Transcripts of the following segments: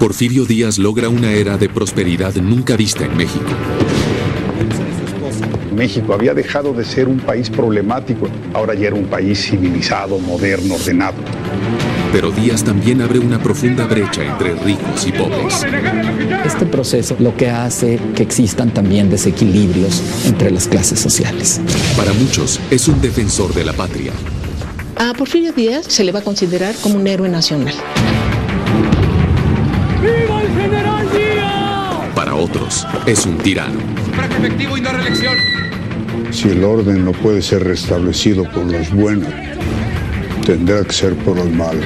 Porfirio Díaz logra una era de prosperidad nunca vista en México. México había dejado de ser un país problemático, ahora ya era un país civilizado, moderno, ordenado. Pero Díaz también abre una profunda brecha entre ricos y pobres. Este proceso lo que hace que existan también desequilibrios entre las clases sociales. Para muchos es un defensor de la patria. A Porfirio Díaz se le va a considerar como un héroe nacional. ¡Viva el general Díaz! Para otros es un tirano. Sufragio efectivo y no reelección. Si el orden no puede ser restablecido por los buenos, tendrá que ser por los malos.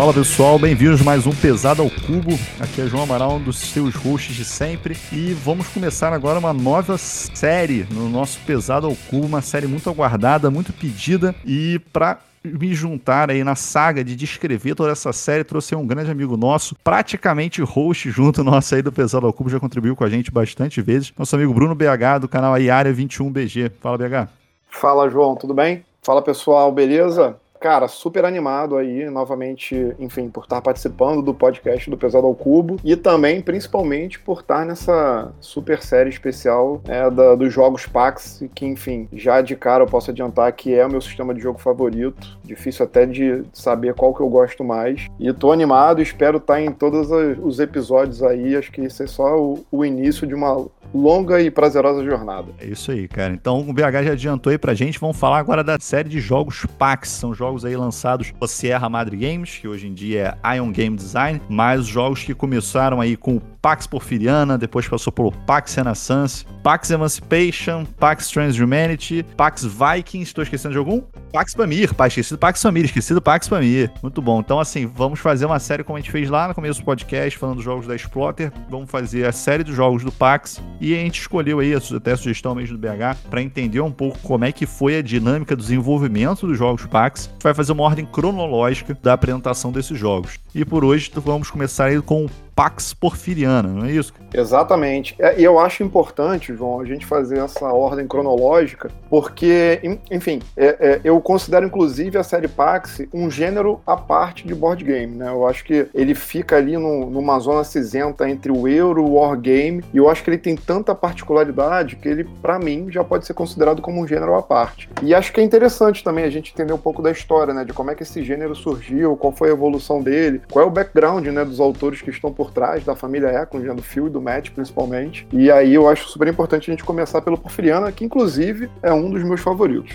Fala pessoal, bem-vindos mais um Pesado ao Cubo. Aqui é João Amaral, um dos seus hosts de sempre. E vamos começar agora uma nova série no nosso Pesado ao Cubo, uma série muito aguardada, muito pedida. E para me juntar aí na saga de descrever toda essa série, trouxe um grande amigo nosso, praticamente host junto nosso aí do Pesado ao Cubo, já contribuiu com a gente bastante vezes. Nosso amigo Bruno BH, do canal Área 21BG. Fala, BH. Fala, João, tudo bem? Fala, pessoal, beleza? Cara, super animado aí, novamente, enfim, por estar participando do podcast do Pesado ao Cubo e também, principalmente, por estar nessa super série especial é, da, dos jogos PAX, que, enfim, já de cara eu posso adiantar que é o meu sistema de jogo favorito. Difícil até de saber qual que eu gosto mais. E tô animado, espero estar em todos os episódios aí. Acho que isso é só o, o início de uma longa e prazerosa jornada. É isso aí, cara. Então o BH já adiantou aí pra gente. Vamos falar agora da série de jogos PAX. São jogos aí lançados pela Sierra Madre Games, que hoje em dia é Ion Game Design, mas jogos que começaram aí com o Pax Porfiriana, depois passou pelo Pax Renaissance, Pax Emancipation, Pax Transhumanity, Pax Vikings, estou esquecendo de algum? Pax Pamir, pá, esquecido Pax Pamir, esquecido Pax Pamir. Muito bom. Então, assim, vamos fazer uma série como a gente fez lá no começo do podcast, falando dos jogos da Exploiter. Vamos fazer a série dos jogos do Pax. E a gente escolheu aí, até a sugestão mesmo do BH, para entender um pouco como é que foi a dinâmica do desenvolvimento dos jogos Pax. Vai fazer uma ordem cronológica da apresentação desses jogos. E por hoje vamos começar aí com o Pax Porfiriana, não é isso? Exatamente. É, e eu acho importante, João, a gente fazer essa ordem cronológica, porque, enfim, é, é, eu considero inclusive a série Pax um gênero à parte de board game, né? Eu acho que ele fica ali no, numa zona cinzenta entre o Euro o Wargame, e eu acho que ele tem tanta particularidade que ele, para mim, já pode ser considerado como um gênero à parte. E acho que é interessante também a gente entender um pouco da história, né? De como é que esse gênero surgiu, qual foi a evolução dele, qual é o background, né, dos autores que estão por trás da família Eklund, né, do Phil e do Matt, principalmente. E aí eu acho super importante a gente começar pelo Porfiriana, que inclusive é um dos meus favoritos.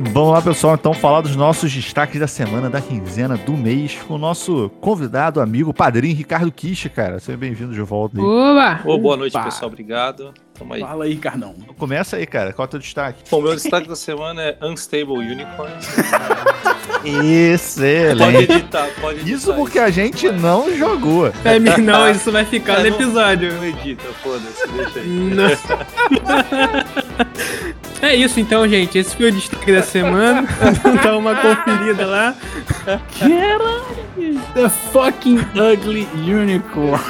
Vamos lá, pessoal, então falar dos nossos destaques da semana, da quinzena, do mês, com o nosso convidado, amigo, padrinho Ricardo Kish, cara. Seja bem-vindo de volta aí. Oba! Oh, boa noite, pessoal. Obrigado. Tamo aí. Fala aí, Carnão. Começa aí, cara. Qual é o teu destaque? Bom, meu destaque da semana é Unstable Unicorn. Excelente. Pode editar, pode editar. Isso porque a gente não jogou. É, não, isso vai ficar é, no episódio. Não, não edita, foda-se, deixa aí. É isso então, gente. Esse foi o destaque da semana. Dá uma conferida lá. Caralho! The fucking ugly unicorn.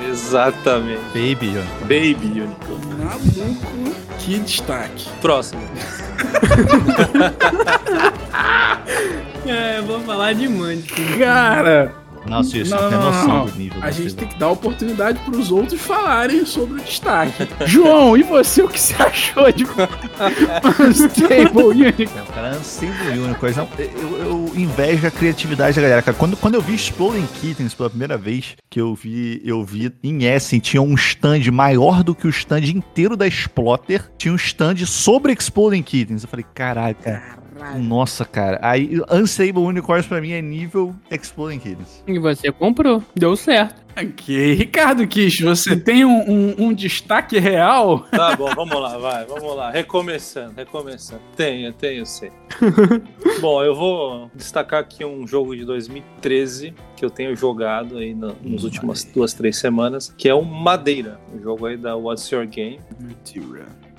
Exatamente. Baby Unicorn. Baby Unicorn. Maluco. Que destaque. Próximo. é, vou falar de Munchkin. Cara... Nossa, isso não, tem noção não. do nível. A gente tem que dar oportunidade para os outros falarem sobre o destaque. João, e você, o que você achou de Unstable Unicorn? O cara, Unstable Unicorn, eu, eu invejo a criatividade da galera, cara. Quando, quando eu vi Exploding Kittens pela primeira vez, que eu vi, eu vi em Essen, tinha um stand maior do que o stand inteiro da Exploter, tinha um stand sobre Exploding Kittens. Eu falei, caraca, Nossa, cara. Aí, Unstable Unicorns pra mim é nível Exploding Kids. E você comprou. Deu certo. Ok, Ricardo Kish, você tem um, um- um destaque real? Tá bom, vamos lá, vai, vamos lá. Recomeçando, recomeçando. Tenho, tenho, sim. bom, eu vou destacar aqui um jogo de 2013 que eu tenho jogado aí na- nas últimas duas, três semanas, que é o Madeira, um jogo aí da What's Your Game.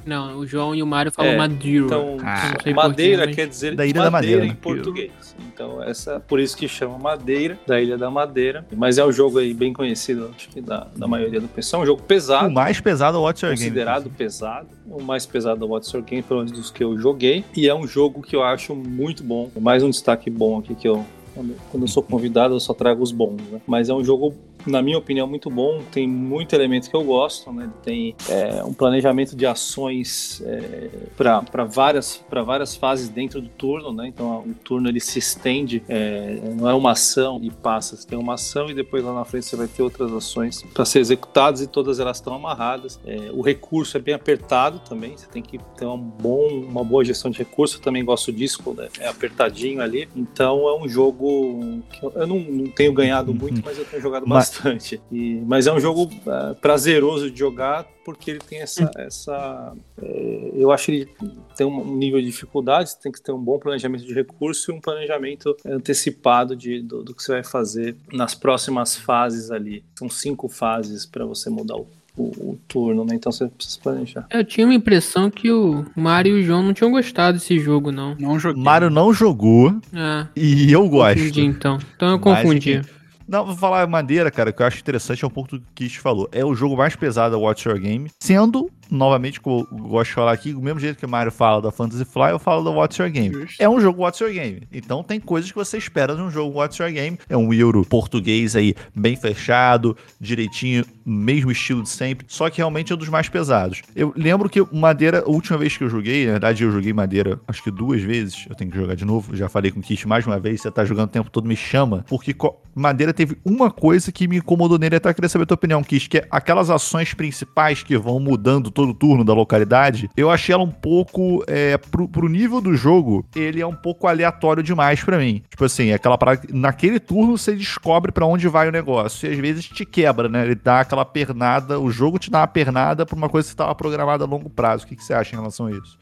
Não, o João e o Mário falam É, Madeira. Então, Ah, madeira mas- quer dizer Da Ilha da Madeira, em né? português. Então, essa, por isso que chama Madeira, da Ilha da Madeira. Mas é um jogo aí bem conhecido, acho que da, da maioria do pessoal. É um jogo pesado. O mais pesado é o What's Your Game. considerado pesado, o mais pesado é o What's Your Game, pelo menos dos que eu joguei, e é um jogo que eu acho muito bom. Mais um destaque bom aqui que eu quando, quando eu sou convidado eu só trago os bons, né? Mas é um jogo na minha opinião muito bom, tem muito elemento que eu gosto, né? Tem é, um planejamento de ações é, para várias várias fases dentro do turno, né? Então o turno ele se estende, é, não é uma ação e passa, você tem uma ação e depois lá na frente você vai ter outras ações para ser executadas e todas elas estão amarradas. É, o recurso é bem apertado também, você tem que ter um bom, uma boa gestão de recurso. Eu também gosto disso quando é, apertadinho ali. Então é um jogo que eu, não, não tenho ganhado muito, mas eu tenho jogado Mas- bastante. E- mas é um jogo é, prazeroso de jogar porque ele tem essa, essa é, eu acho que ele tem um nível de dificuldade, você tem que ter um bom planejamento de recurso e um planejamento antecipado de, do, do que você vai fazer nas próximas fases ali. São cinco fases para você mudar o, o, o turno, né? Então você precisa planejar. Eu tinha uma impressão que o Mário e o João não tinham gostado desse jogo, não. Não joguei. Mário não jogou Ah, e eu gosto. confundi então. Então eu Mas, confundi. Não, vou falar madeira, cara, que eu acho interessante é um ponto que o Kish falou. É o jogo mais pesado da Watch Your Game, sendo, novamente, como eu gosto de falar aqui, do mesmo jeito que o Mario fala da Fantasy Fly, eu falo da Watch Your Game. Justo. É um jogo Watch Your Game. Então tem coisas que você espera de um jogo Watch Your Game. É um euro português aí, bem fechado, direitinho, mesmo estilo de sempre, só que realmente é um dos mais pesados. Eu lembro que Madeira, a última vez que eu joguei, na verdade eu joguei Madeira acho que duas vezes, eu tenho que jogar de novo, já falei com o Kish mais uma vez, você tá jogando o tempo todo, me chama, porque Madeira teve uma coisa que me incomodou nele, até queria saber a tua opinião, Kish, que é aquelas ações principais que vão mudando todo turno da localidade, eu achei ela um pouco, é, pro, pro nível do jogo, ele é um pouco aleatório demais pra mim. Tipo assim, é aquela parada, que naquele turno você descobre pra onde vai o negócio, e às vezes te quebra, né, ele dá aquela pernada, o jogo te dá uma pernada pra uma coisa que estava programada a longo prazo. O que, que você acha em relação a isso?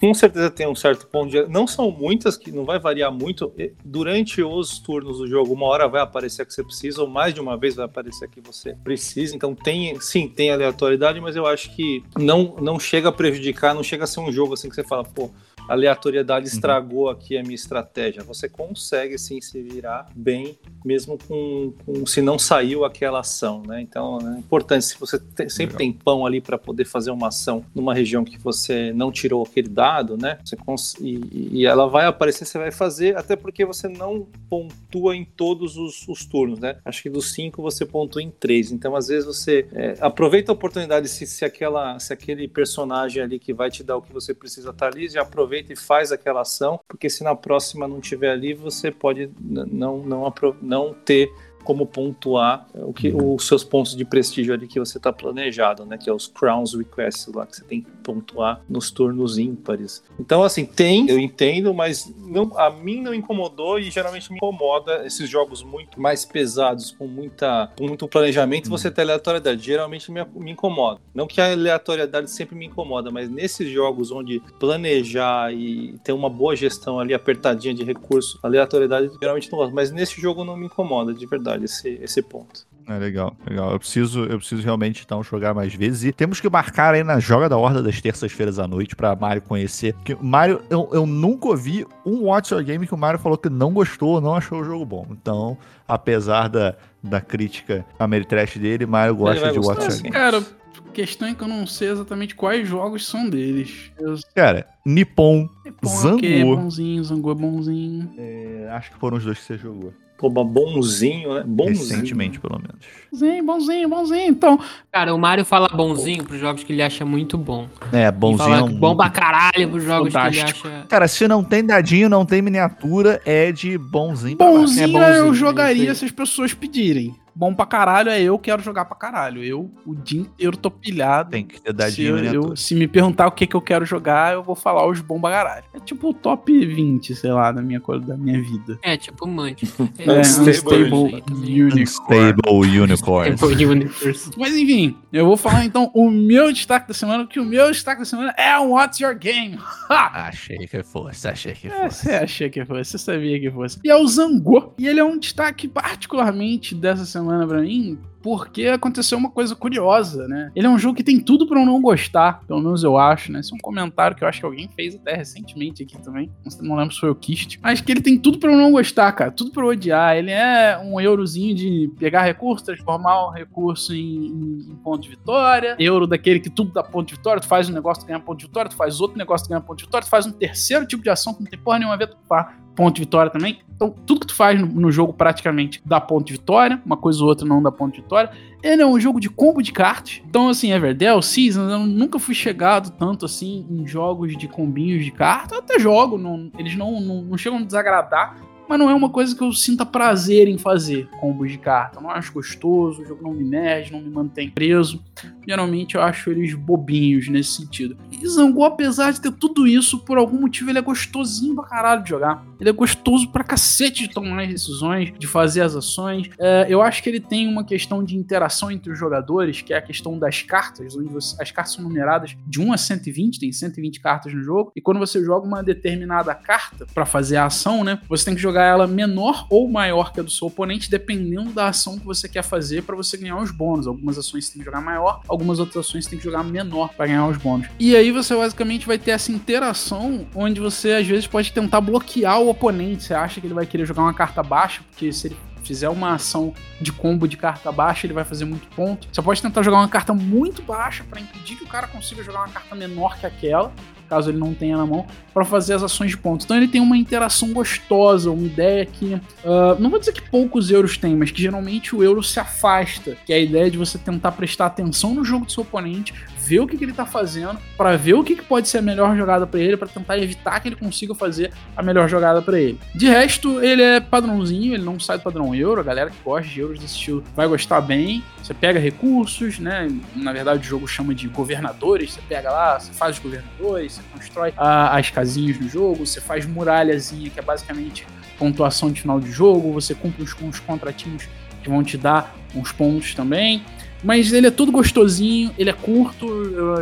Com certeza tem um certo ponto de. Não são muitas, que não vai variar muito. Durante os turnos do jogo, uma hora vai aparecer que você precisa, ou mais de uma vez vai aparecer que você precisa. Então tem, sim, tem aleatoriedade, mas eu acho que não, não chega a prejudicar, não chega a ser um jogo assim que você fala, pô, aleatoriedade estragou aqui a minha estratégia. Você consegue sim se virar bem, mesmo com, com- se não saiu aquela ação, né? Então é importante se você te- sempre tem pão ali para poder fazer uma ação numa região que você não tirou aquele dado, né? Você e, e ela vai aparecer, você vai fazer, até porque você não pontua em todos os, os turnos, né? Acho que dos cinco você pontua em três. Então às vezes você é, aproveita a oportunidade se, se aquela se aquele personagem ali que vai te dar o que você precisa estar ali, já aproveita e faz aquela ação, porque se na próxima não tiver ali, você pode não não não ter como pontuar o que os seus pontos de prestígio ali que você está planejado, né? Que é os crowns requests lá que você tem que pontuar nos turnos ímpares. Então assim tem, eu entendo, mas não, a mim não incomodou e geralmente me incomoda esses jogos muito mais pesados com muita com muito planejamento. Você ter aleatoriedade geralmente me, me incomoda. Não que a aleatoriedade sempre me incomoda, mas nesses jogos onde planejar e ter uma boa gestão ali apertadinha de recurso, aleatoriedade geralmente não gosto. Mas nesse jogo não me incomoda de verdade esse, esse ponto. É legal, legal. Eu preciso, eu preciso realmente então jogar mais vezes. E temos que marcar aí na Joga da Horda das terças-feiras à noite pra Mario conhecer. Porque Mario, eu, eu nunca ouvi um Watch Your Game que o Mario falou que não gostou, não achou o jogo bom. Então, apesar da, da crítica ameritrash dele, Mario gosta de Watch Your. Game. Cara, questão é que eu não sei exatamente quais jogos são deles. Eu Cara, Nippon, Bom, ok, Zango, bonzinho, Zango é bonzinho. é, acho que foram os dois que você jogou. Pô, mas bonzinho, né? Bonzinho. Recentemente, pelo menos. Bonzinho, bonzinho, bonzinho. Então, Cara, o Mário fala bonzinho pros jogos que ele acha muito bom. É, bonzinho. fala é que um bom pra caralho pros jogos que Fodástico. ele acha. Cara, se não tem dadinho, não tem miniatura, é de bonzinho bonzinho, É bonzinho, eu jogaria se as pessoas pedirem. Bom pra caralho é eu quero jogar pra caralho. Eu, o dia inteiro, tô pilhado. Tem que ter Se, dadinho, eu, né? eu- se me perguntar o que, que eu quero jogar, eu vou falar os bom pra caralho. É tipo o top 20, sei lá, da minha, da minha vida. É, tipo Munch. É, Unstable Unstable Unicorn. Unstable Unicorn. Unstable Universe. Mas enfim, eu vou falar então o meu destaque da semana, que o meu destaque da semana é o What's Your Game? Achei que fosse, achei que É, fosse. você achei que fosse, você sabia que fosse. E é o Zangô. E ele é um destaque particularmente dessa semana pra mim, porque aconteceu uma coisa curiosa, né? Ele é um jogo que tem tudo pra eu não gostar, pelo menos eu acho, né? Esse é um comentário que eu acho que alguém fez até recentemente aqui também. Não- lembro se foi o Kist. Mas que ele tem tudo pra eu não gostar, cara. Tudo pra eu odiar. Ele é um eurozinho de pegar recurso, transformar o recurso em, em- ponto de vitória. Euro daquele que tudo dá ponto de vitória. Tu faz um negócio, tu ganha ponto de vitória. Tu faz outro negócio, tu ganha ponto de vitória. Tu faz um terceiro tipo de ação que não tem porra nenhuma a ver, tu faz ponto de vitória também. Então, tudo que tu faz no, no jogo praticamente dá ponto de vitória. Uma coisa ou outra não dá ponto de vitória. Ele é um jogo de combo de cartas. Então, assim, Everdell, Seasons, eu nunca fui chegado tanto assim em jogos de combinhos de cartas. Eu até jogo, não- eles não, não, não chegam a desagradar. Mas não é uma coisa que eu sinta prazer em fazer, combos de carta. Eu não acho gostoso, o jogo não me merde, não me mantém preso. Geralmente eu acho eles bobinhos nesse sentido. E Zangô, apesar de ter tudo isso, por algum motivo ele é gostosinho pra caralho de jogar. Ele é gostoso pra cacete de tomar as decisões, de fazer as ações. É, eu acho que ele tem uma questão de interação entre os jogadores, que é a questão das cartas, onde você- as cartas são numeradas de 1 a 120, tem 120 cartas no jogo, e quando você joga uma determinada carta pra fazer a ação, né, você tem que jogar ela menor ou maior que a do seu oponente, dependendo da ação que você quer fazer pra você ganhar os bônus. Algumas ações tem que jogar maior, algumas outras ações tem que jogar menor pra ganhar os bônus. E aí você basicamente vai ter essa interação onde você às vezes pode tentar bloquear o oponente. Você acha que ele vai querer jogar uma carta baixa, porque se ele fizer uma ação de combo de carta baixa, ele vai fazer muito ponto. Você pode tentar jogar uma carta muito baixa pra impedir que o cara consiga jogar uma carta menor que aquela, caso ele não tenha na mão, pra fazer as ações de ponto. Então ele tem uma interação gostosa, uma ideia que ah, não vou dizer que poucos euros tem, mas que geralmente o euro se afasta, que é a ideia de você tentar prestar atenção no jogo do seu oponente, ver o que, que ele tá fazendo, pra ver o que, que pode ser a melhor jogada pra ele, pra tentar evitar que ele consiga fazer a melhor jogada pra ele. De resto, ele é padrãozinho, ele não sai do padrão euro, a galera que gosta de euros desse estilo vai gostar bem. Você pega recursos, né? Na verdade, o jogo chama de governadores. Você pega lá, você faz os governadores, você constrói ah, as casinhas no jogo, você faz muralhazinha, que é basicamente pontuação de final de jogo, você cumpre os, os contratinhos que vão te dar uns pontos também. Mas ele é todo gostosinho, ele é curto.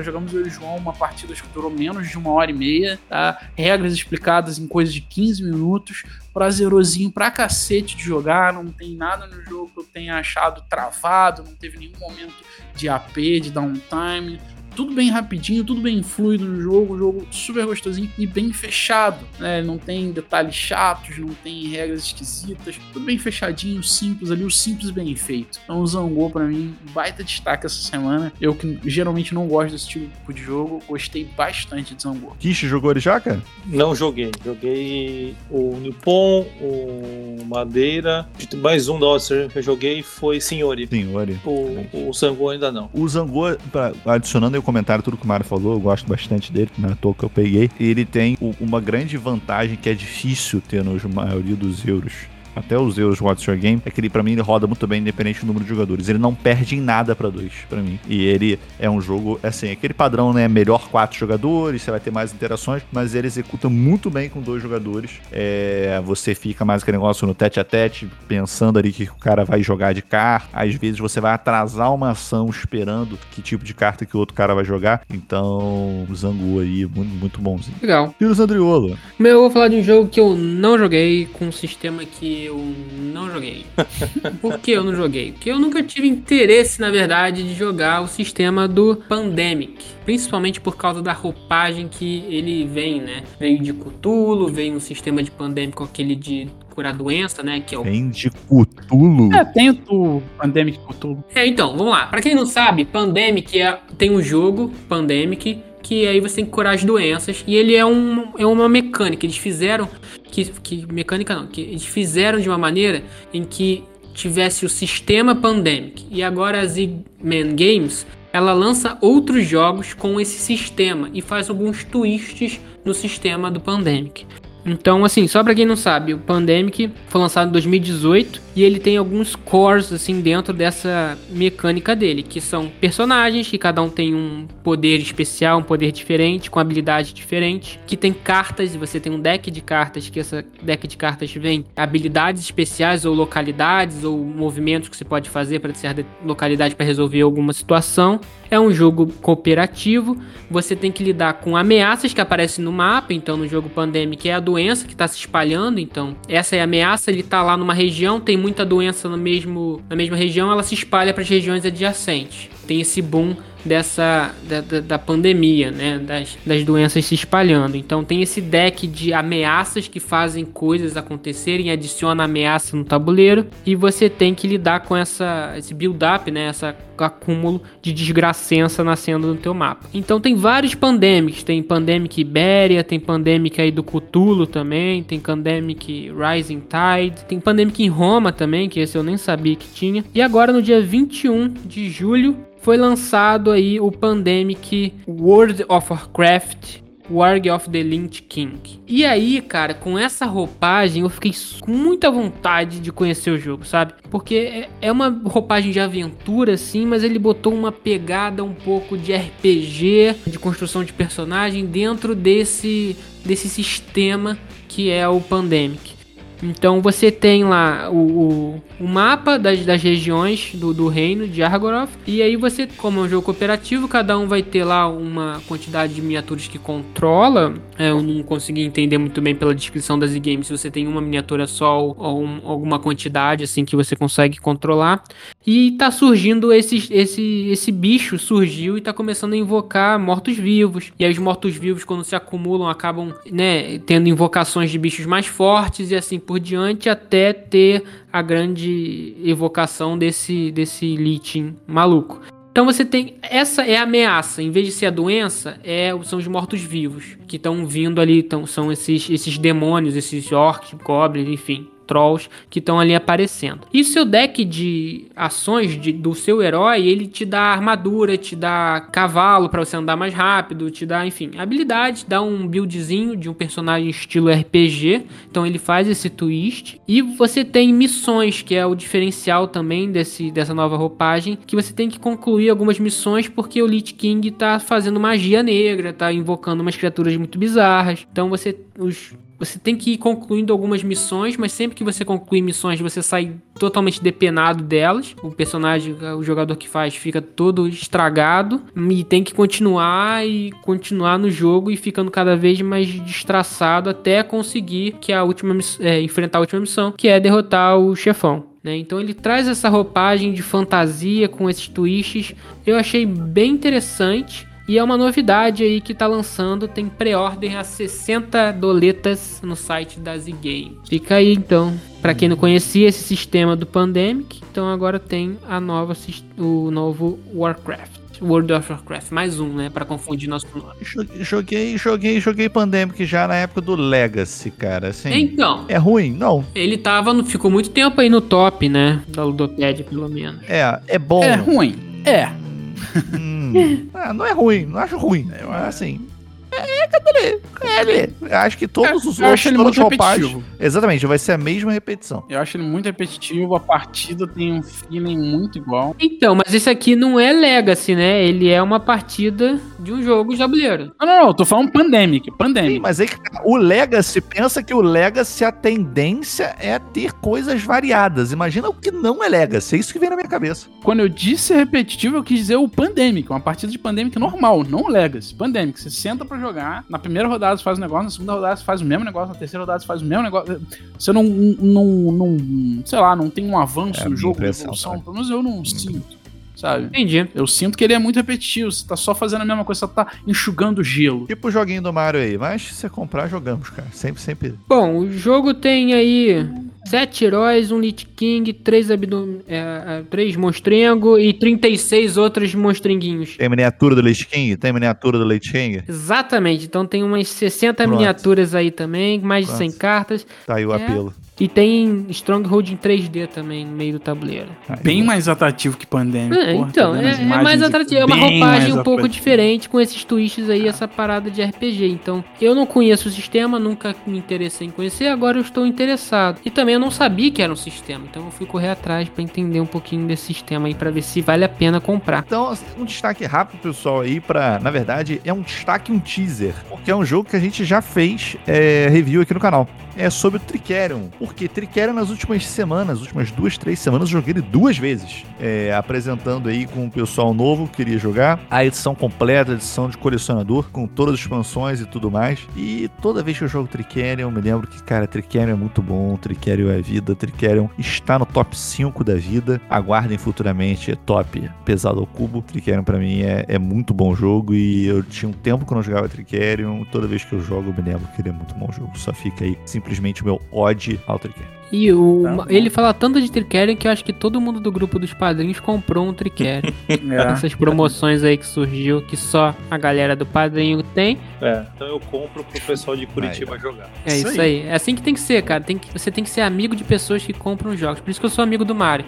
jogamos eu e o João uma partida que durou menos de uma hora e meia, tá? Regras explicadas em coisa de 15 minutos. Prazerosinho pra cacete de jogar. Não tem nada no jogo que eu tenha achado travado, não teve nenhum momento de AP, de downtime. Tudo bem rapidinho, tudo bem fluido no jogo, o jogo super gostosinho e bem fechado, né? Não tem detalhes chatos, não tem regras esquisitas, tudo bem fechadinho, simples ali, o simples bem feito. Então o Zangô pra mim, baita destaque essa semana. Eu que geralmente não gosto desse tipo de jogo, gostei bastante de Zangô. Kish jogou ele já, cara? Não joguei. Joguei o Nippon, o Madeira. Mais um da Odyssey que eu joguei foi Senhori. Senhori. O, o Sango ainda não. O Zangô, pra- adicionando o comentário, tudo que o Mário falou, eu gosto bastante dele, na toa que eu peguei. Ele tem uma grande vantagem que é difícil ter na maioria dos euros. Até os euros What's Your Game, é que ele, pra mim, ele roda muito bem, independente do número de jogadores. Ele não perde em nada pra dois, pra mim. E ele é um jogo, assim, aquele padrão, né? Melhor quatro jogadores, você vai ter mais interações, mas ele executa muito bem com dois jogadores. É, você fica mais aquele negócio no tete a tete, pensando ali que o cara vai jogar de carta. Às vezes você vai atrasar uma ação esperando que tipo de carta que o outro cara vai jogar. Então, o Zangu aí, muito, muito bonzinho. Legal. E o Zandriolo? Meu, eu vou falar de um jogo que eu não joguei, com um sistema que eu não joguei. Por que eu não joguei? Porque eu nunca tive interesse, na verdade, de jogar o sistema do Pandemic. Principalmente por causa da roupagem que ele vem, né? Veio de Cthulhu, veio um sistema de Pandemic com aquele de curar doença, né? Que é o Vem de Cthulhu. É, tem o Pandemic Cthulhu. É, então, vamos lá. Pra quem não sabe, Pandemic é, tem um jogo, Pandemic, que aí você tem que curar as doenças. E ele é, um, é uma mecânica. Eles fizeram. Que, que mecânica não, que eles fizeram de uma maneira em que tivesse o sistema Pandemic. E agora a Zigman Games ela lança outros jogos com esse sistema e faz alguns twists no sistema do Pandemic. Então, assim, só pra quem não sabe, o Pandemic foi lançado em 2018 E ele tem alguns cores, assim, dentro dessa mecânica dele, que são personagens, que cada um tem um poder especial, um poder diferente, com habilidade diferente. Que tem cartas, você tem um deck de cartas, que essa deck de cartas vem habilidades especiais, ou localidades, ou movimentos que você pode fazer para certa localidade para resolver alguma situação. É um jogo cooperativo, você tem que lidar com ameaças que aparecem no mapa, então no jogo Pandemic é a doença que está se espalhando, então essa é a ameaça, ele está lá numa região, tem muita doença no mesmo, na mesma região, ela se espalha para as regiões adjacentes. Tem esse boom dessa da, da, da, pandemia, né, das, das doenças se espalhando. Então tem esse deck de ameaças que fazem coisas acontecerem, adiciona ameaça no tabuleiro e você tem que lidar com essa esse build up, né, essa acúmulo de desgracença nascendo no teu mapa. Então tem vários pandemics, tem Pandemic Ibéria, tem Pandemic aí do Cthulhu também, tem Pandemic Rising Tide, tem Pandemic em Roma também, que esse eu nem sabia que tinha. E agora no dia 21 de julho foi lançado aí o Pandemic World of Warcraft Warg of the Lynch King. E aí, cara, com essa roupagem eu fiquei com muita vontade de conhecer o jogo, sabe? Porque é, é uma roupagem de aventura, sim, mas ele botou uma pegada um pouco de RPG, de construção de personagem dentro desse, desse sistema que é o Pandemic. Então você tem lá o, o, o mapa das, das regiões do, do, reino de Argoroth. E aí você, como é um jogo cooperativo, cada um vai ter lá uma quantidade de miniaturas que controla. É, eu não consegui entender muito bem pela descrição das e-games se você tem uma miniatura só ou, ou um, alguma quantidade assim que você consegue controlar. E tá surgindo esse, esse, esse bicho surgiu e tá começando a invocar mortos-vivos. E aí os mortos-vivos, quando se acumulam, acabam né, tendo invocações de bichos mais fortes e assim por diante, até ter a grande evocação desse, desse Lich maluco. Então você tem. Essa é a ameaça. Em vez de ser a doença, é, são os mortos-vivos. Que estão vindo ali. Tão, são esses, esses demônios, esses orcs, goblins, enfim trolls que estão ali aparecendo. E seu deck de ações de, do seu herói, ele te dá armadura, te dá cavalo para você andar mais rápido, te dá, enfim, habilidade, dá um buildzinho de um personagem estilo RPG. Então ele faz esse twist. E você tem missões, que é o diferencial também desse, dessa nova roupagem, que você tem que concluir algumas missões porque o Lich King tá fazendo magia negra, tá invocando umas criaturas muito bizarras. Então você os você tem que ir concluindo algumas missões, mas sempre que você conclui missões, você sai totalmente depenado delas. O personagem, o jogador que faz, fica todo estragado e tem que continuar e continuar no jogo e ficando cada vez mais destraçado até conseguir que a última é, enfrentar a última missão, que é derrotar o chefão. Né? Então ele traz essa roupagem de fantasia com esses twists. Eu achei bem interessante. E é uma novidade aí que tá lançando, tem pré-order a 60 doletas no site da Z-Game. Fica aí então, para quem não conhecia esse sistema do Pandemic, então agora tem a nova o novo Warcraft. World of Warcraft, mais um, né, para confundir nosso nome. Joguei, joguei, joguei Pandemic já na época do Legacy, cara, assim. Então. É ruim? Não. Ele tava, ficou muito tempo aí no top, né, da Ludopad, pelo menos. É, é bom. É ruim. É. hum, ah, não é ruim, não acho ruim. É assim, é, cadê ele? É, acho que todos é, os eu acho ele muito repetitivo. Exatamente, vai ser a mesma repetição. Eu acho ele muito repetitivo, a partida tem um feeling muito igual. Então, mas esse aqui não é Legacy, né? Ele é uma partida de um jogo de tabuleiro. Não, não, não, eu tô falando Pandemic. Pandemic. Sim, mas aí o Legacy, pensa que o Legacy, a tendência é ter coisas variadas. Imagina o que não é Legacy, é isso que vem na minha cabeça. Quando eu disse repetitivo, eu quis dizer o Pandemic, uma partida de Pandemic normal, não Legacy. Pandemic, você senta pra jogar. Na primeira rodada você faz um negócio, na segunda rodada você faz o mesmo negócio, na terceira rodada você faz o mesmo negócio. Você não, não, não sei lá, não tem um avanço é no jogo, evolução. Pelo menos eu não hum. sinto. Sabe? Entendi. Eu sinto que ele é muito repetitivo. Você tá só fazendo a mesma coisa, você tá enxugando gelo. Tipo o joguinho do Mario aí. Mas se você comprar, jogamos, cara. Sempre, sempre. Bom, o jogo tem aí Sete heróis, um Lich King, três, abdom... É, é, três monstrengo e 36 outros monstrenguinhos. Tem miniatura do Lich King? Tem miniatura do Lich King? Exatamente. Então tem umas 60 Pronto. miniaturas aí também, mais Pronto. de 100 cartas. Tá aí o é... apelo. E tem Stronghold em 3D também no meio do tabuleiro. Bem mais atrativo que Pandemic. É, porra, então, tá é, é mais atrativo. É uma roupagem um pouco atrativo. diferente com esses twists aí, essa parada de RPG. Então, eu não conheço o sistema, nunca me interessei em conhecer, agora eu estou interessado. E também eu não sabia que era um sistema, então eu fui correr atrás pra entender um pouquinho desse sistema aí, pra ver se vale a pena comprar. Então, um destaque rápido, pessoal, aí pra. Na verdade, é um destaque um teaser. Porque é um jogo que a gente já fez é, review aqui no canal. É sobre o Tricerion. Porque Tricerion nas últimas semanas, últimas duas, três semanas, eu joguei ele duas vezes. É, apresentando aí com o pessoal novo que queria jogar. A edição completa, a edição de colecionador, com todas as expansões e tudo mais. E toda vez que eu jogo Tricerion, eu me lembro que, cara, Tricerion é muito bom. Tricerion é vida. Tricerion está no top 5 da vida. Aguardem futuramente é top pesado ao cubo. Tricerion pra mim é, é muito bom jogo e eu tinha um tempo que eu não jogava Tricerion. Toda vez que eu jogo, eu me lembro que ele é muito bom jogo. Só fica aí simplesmente o meu ode ao Tricerion. E o, Tá ele fala tanto de Tricerion que eu acho que todo mundo do grupo dos padrinhos comprou um Tricerion. É. Essas promoções aí que surgiu, que só a galera do padrinho tem. É, então eu compro pro pessoal de Curitiba jogar. É Isso isso, aí. É assim que tem que ser, cara. Tem que, você tem que ser amigo de pessoas que compram jogos. Por isso que eu sou amigo do Mario.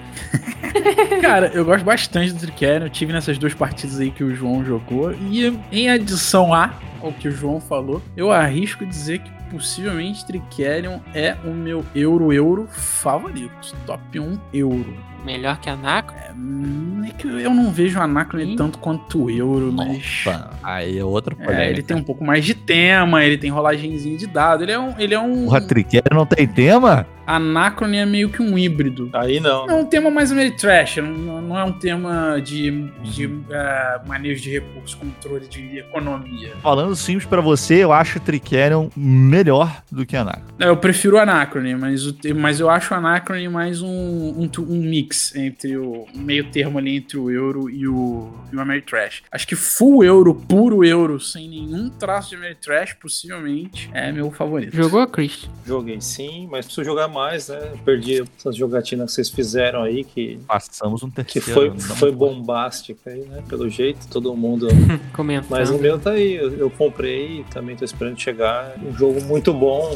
Cara, eu gosto bastante do Tricerion. Eu tive nessas duas partidas aí que o João jogou. E em adição a ao que o João falou, eu arrisco dizer que possivelmente Tricerion é o meu euro-euro favorito. Top 1 euro. Melhor que a Naco. É, hum, é que eu não vejo o Anacrone Ih. tanto quanto o euro, mas. Opa, aí é outra É, polêmica. ele tem um pouco mais de tema, ele tem rolagenzinho de dado. Ele é um. Ele é um. Porra, Tricerion não tem tema? Anacrone é meio que um híbrido. Aí não. É um tema mais Ameritrash, não, não é um tema de, de eh, manejo de recursos, controle de economia. Falando simples pra você, eu acho Tricerion melhor do que Anaka. É, Eu prefiro o Anacrone, mas, o mas eu acho o Anacrone mais um, um, um mix entre o meio termo ali entre o euro e o, e o Ameritrash. Acho que full euro, puro euro, sem nenhum traço de Ameritrash, possivelmente, é meu favorito. Jogou, Chris? Joguei sim, mas preciso jogar mais, né? Perdi essas jogatinas que vocês fizeram aí, que, Passamos um que terceiro. foi, não foi dá- bombástica aí, né? Pelo jeito, todo mundo. Comentando. Mas o meu tá aí, eu, eu comprei e também tô esperando chegar. Um jogo muito bom.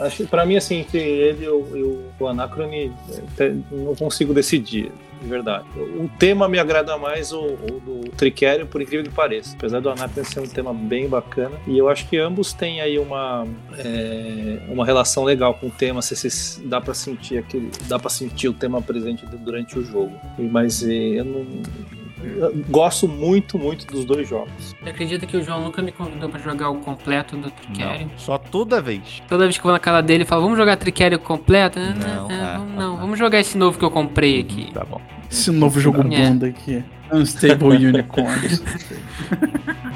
Acho pra mim, assim, entre ele e o, Anacrone, não consigo decidir. De verdade. O tema me agrada mais o, o do Tricerion, por incrível que pareça. Apesar do Anacrone ser um tema bem bacana. E eu acho que ambos têm aí uma, é, uma relação legal com o tema. Se, se dá para sentir aquele, dá para sentir o tema presente durante o jogo. Mas é, eu não gosto muito, muito dos dois jogos. Você acredita que o João nunca me convidou pra jogar o completo do Tricerion? Não, só toda vez. Toda vez que eu vou na casa dele, ele fala, vamos jogar Tricerion completo? Ah, Não, ah, ah, vamos, ah, não, ah. vamos jogar esse novo que eu comprei aqui. Tá bom. Esse novo jogo É. bunda aqui. Unstable Unicorns.